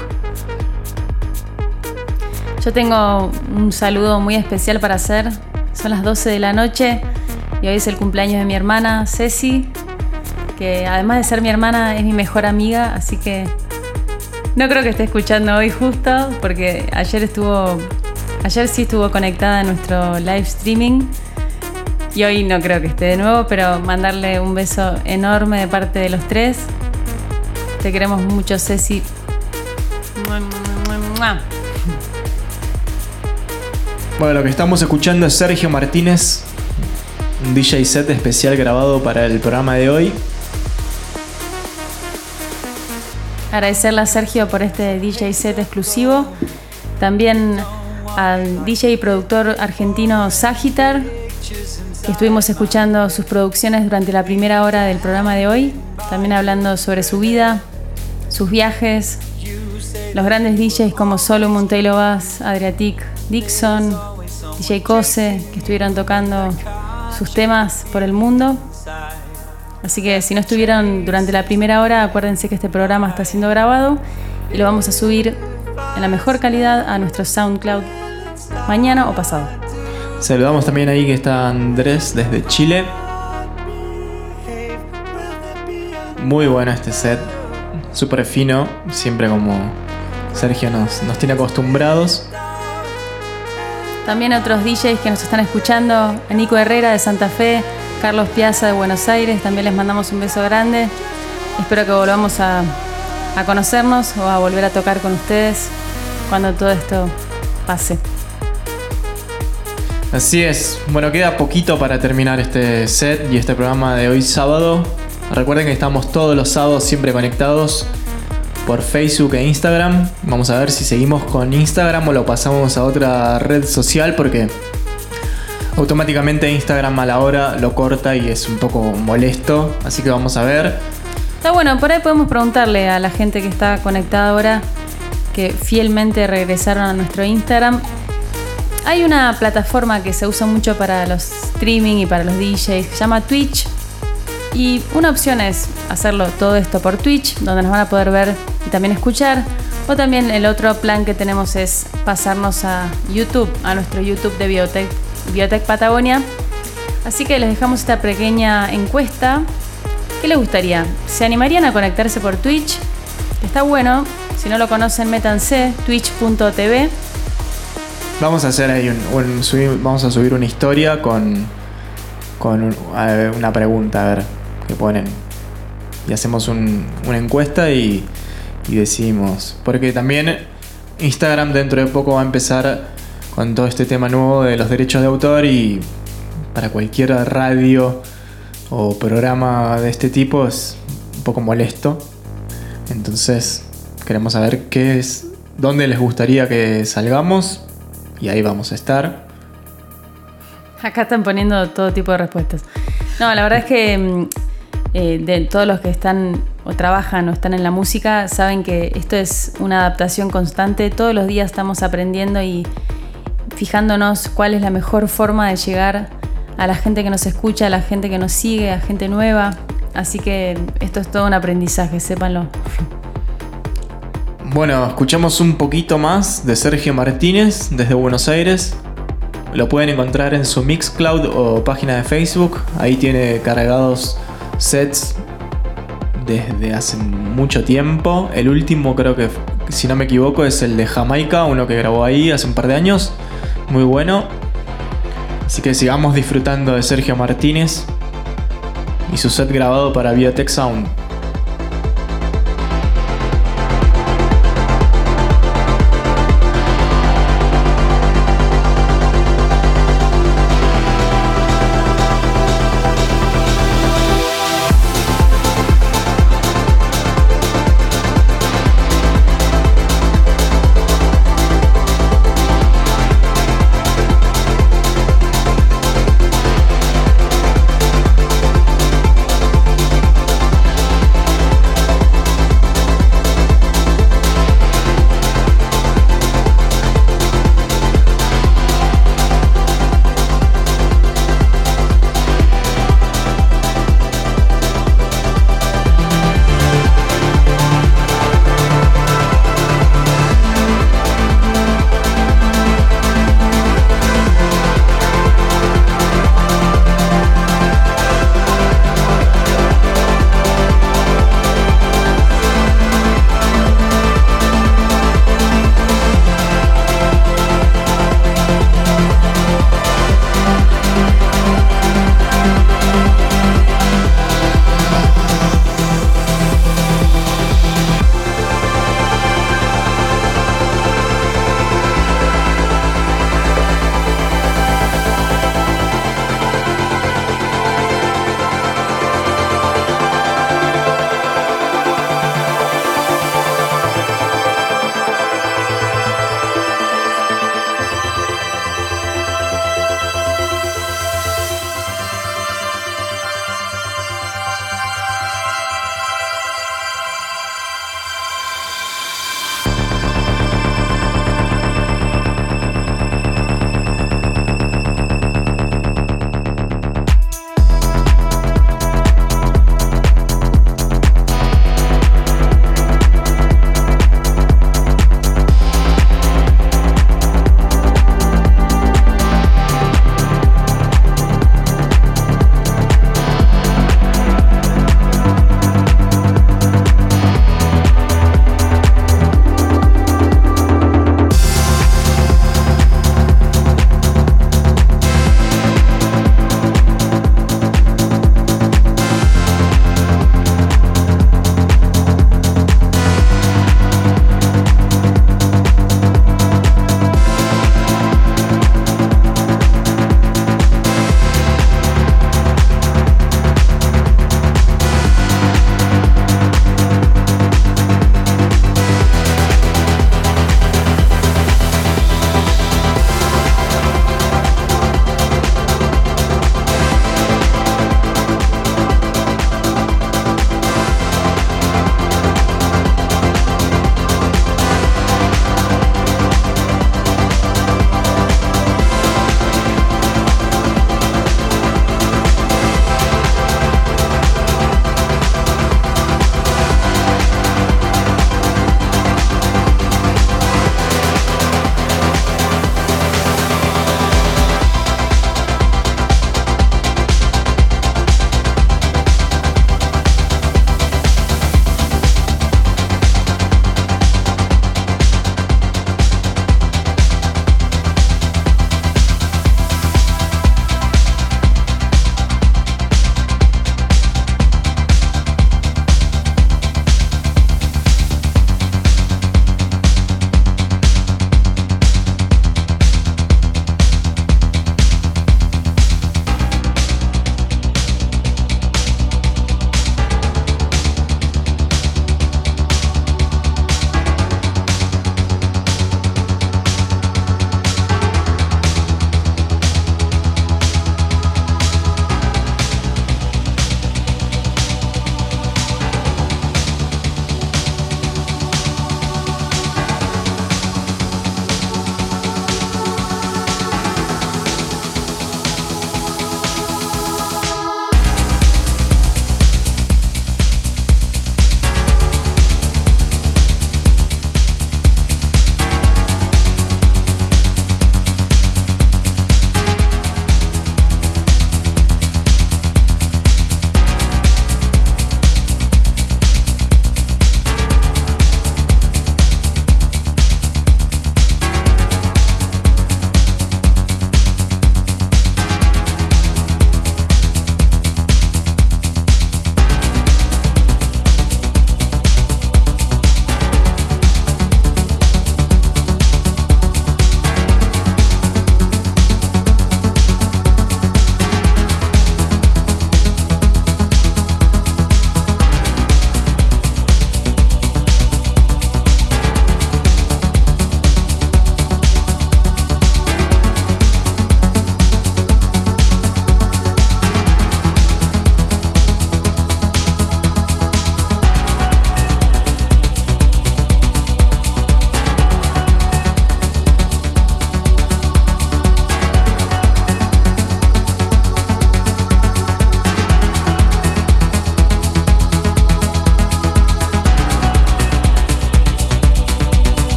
Yo tengo un saludo muy especial para hacer. Son las 12 de la noche y hoy es el cumpleaños de mi hermana Ceci, que además de ser mi hermana es mi mejor amiga, así que no creo que esté escuchando hoy justo, porque ayer estuvo, ayer sí estuvo conectada a nuestro live streaming y hoy no creo que esté de nuevo, pero mandarle un beso enorme de parte de los tres. Te queremos mucho, Ceci. Bueno, lo que estamos escuchando es Sergio Martínez, un DJ set especial grabado para el programa de hoy. Agradecerle a Sergio por este DJ set exclusivo. También al DJ y productor argentino Sagitar, estuvimos escuchando sus producciones durante la primera hora del programa de hoy. También hablando sobre su vida, sus viajes, los grandes DJs como Solo Monteilo Bass, Adriatic, Dixon, DJ Cose, que estuvieron tocando sus temas por el mundo. Así que si no estuvieron durante la primera hora, acuérdense que este programa está siendo grabado y lo vamos a subir en la mejor calidad a nuestro SoundCloud mañana o pasado. Saludamos también ahí que está Andrés desde Chile. Muy bueno este set, súper fino, siempre como Sergio nos, nos tiene acostumbrados. También otros DJs que nos están escuchando, Nico Herrera de Santa Fe, Carlos Piazza de Buenos Aires, también les mandamos un beso grande. Espero que volvamos a, a conocernos o a volver a tocar con ustedes cuando todo esto pase. Así es, bueno, queda poquito para terminar este set y este programa de hoy sábado. Recuerden que estamos todos los sábados siempre conectados por Facebook e Instagram. Vamos a ver si seguimos con Instagram o lo pasamos a otra red social porque automáticamente Instagram a la hora lo corta y es un poco molesto. Así que vamos a ver. Está bueno, por ahí podemos preguntarle a la gente que está conectada ahora, que fielmente regresaron a nuestro Instagram. Hay una plataforma que se usa mucho para los streaming y para los DJs, se llama Twitch. Y una opción es hacerlo todo esto por Twitch, donde nos van a poder ver y también escuchar. O también el otro plan que tenemos es pasarnos a YouTube, a nuestro YouTube de Biotech, Biotech Patagonia. Así que les dejamos esta pequeña encuesta. ¿Qué les gustaría? ¿Se animarían a conectarse por Twitch? Está bueno. Si no lo conocen, métanse twitch.tv. Vamos a hacer ahí un, subir- vamos a subir una historia con, con un- ver, una pregunta, a ver, que ponen. Y hacemos un- una encuesta y, y decidimos. Porque también Instagram dentro de poco va a empezar con todo este tema nuevo de los derechos de autor y para cualquier radio o programa de este tipo es un poco molesto. Entonces queremos saber qué es, dónde les gustaría que salgamos y ahí vamos a estar. Acá están poniendo todo tipo de respuestas. No, la verdad es que mm, eh, de todos los que están o trabajan o están en la música saben que esto es una adaptación constante. Todos los días estamos aprendiendo y fijándonos cuál es la mejor forma de llegar a la gente que nos escucha, a la gente que nos sigue, a gente nueva. Así que esto es todo un aprendizaje, sépanlo. Bueno, escuchamos un poquito más de Sergio Martínez desde Buenos Aires. Lo pueden encontrar en su Mixcloud o página de Facebook. Ahí tiene cargados sets desde hace mucho tiempo. El último creo que, si no me equivoco, es el de Jamaica, uno que grabó ahí hace un par de años. Muy bueno. Así que sigamos disfrutando de Sergio Martínez y su set grabado para Biotech Sound.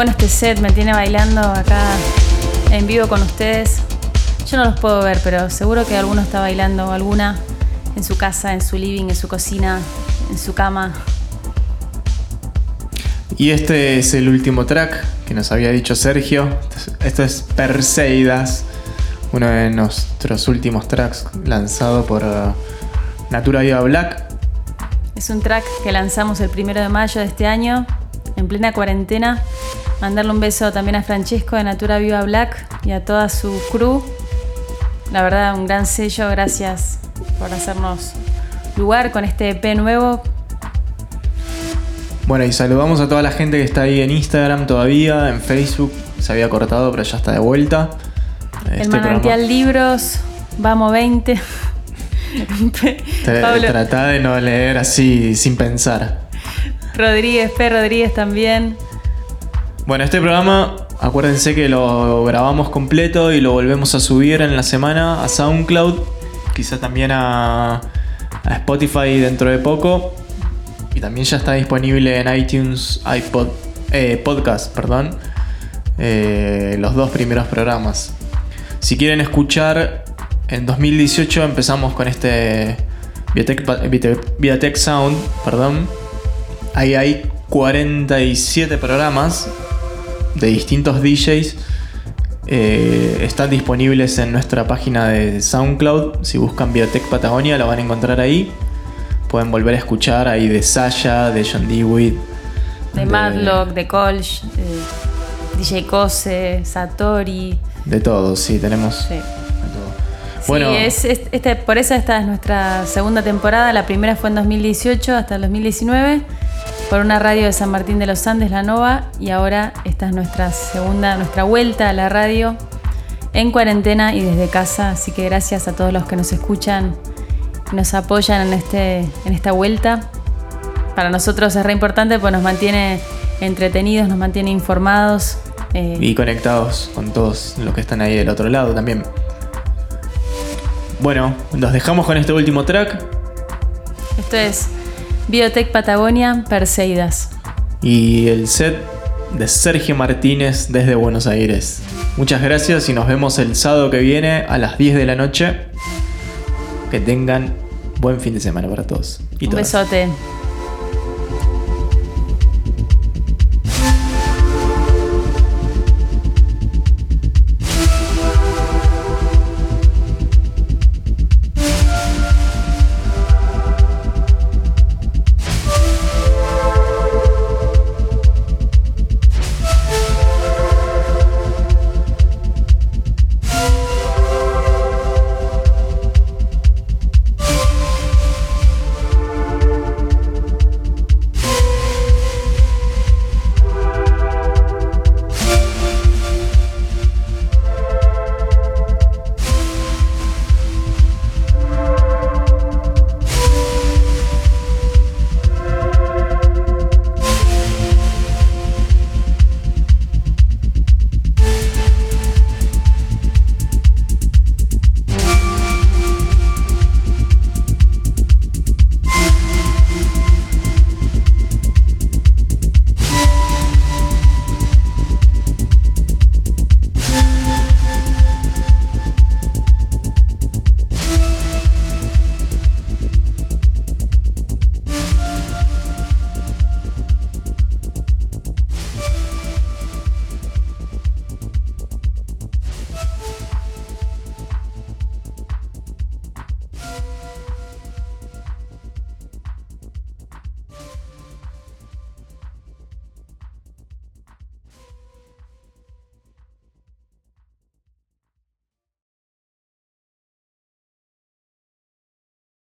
Bueno este set, me tiene bailando acá en vivo con ustedes. Yo no los puedo ver, pero seguro que alguno está bailando alguna en su casa, en su living, en su cocina, en su cama. Y este es el último track que nos había dicho Sergio. Esto es Perseidas, uno de nuestros últimos tracks lanzado por uh, Natura Viva Black. Es un track que lanzamos el primero de mayo de este año, en plena cuarentena. Mandarle un beso también a Francesco de Natura Viva Black y a toda su crew. La verdad, un gran sello, gracias por hacernos lugar con este EP nuevo. Bueno, y saludamos a toda la gente que está ahí en Instagram todavía, en Facebook. Se había cortado, pero ya está de vuelta. el Este manantial libros, vamos 20. Tra- Pablo Tratá de no leer así sin pensar. Rodríguez, P. Rodríguez también. Bueno, este programa, acuérdense que lo grabamos completo y lo volvemos a subir en la semana a SoundCloud, quizá también a, Spotify dentro de poco. Y también ya está disponible en iTunes, iPod, eh, podcast, perdón, eh, los dos primeros programas. Si quieren escuchar, en 2018 empezamos con este Biotech Sound, perdón. Ahí hay 47 programas de distintos DJs. Eh, están disponibles en nuestra página de SoundCloud. Si buscan Biotech Patagonia, lo van a encontrar ahí. Pueden volver a escuchar ahí de Sasha, de John Dewitt. De Madlock, de Colch, de DJ Kose, Satori. De todos, sí, tenemos. Sí. de todo. Bueno, Sí, es, es- este, por eso esta es nuestra segunda temporada. La primera fue en 2018 hasta el 2019 por una radio de San Martín de los Andes, La Nova, y ahora esta es nuestra segunda, nuestra vuelta a la radio en cuarentena y desde casa. Así que gracias a todos los que nos escuchan y nos apoyan en, este, en esta vuelta. Para nosotros es re importante porque nos mantiene entretenidos, nos mantiene informados. eh, y conectados con todos los que están ahí del otro lado también. Bueno, nos dejamos con este último track esto es Biotech Patagonia Perseidas. y el set de Sergio Martínez desde Buenos Aires. Muchas gracias y nos vemos el sábado que viene a las 10 de la noche. Que tengan buen fin de semana para todos. Y Un todas. besote.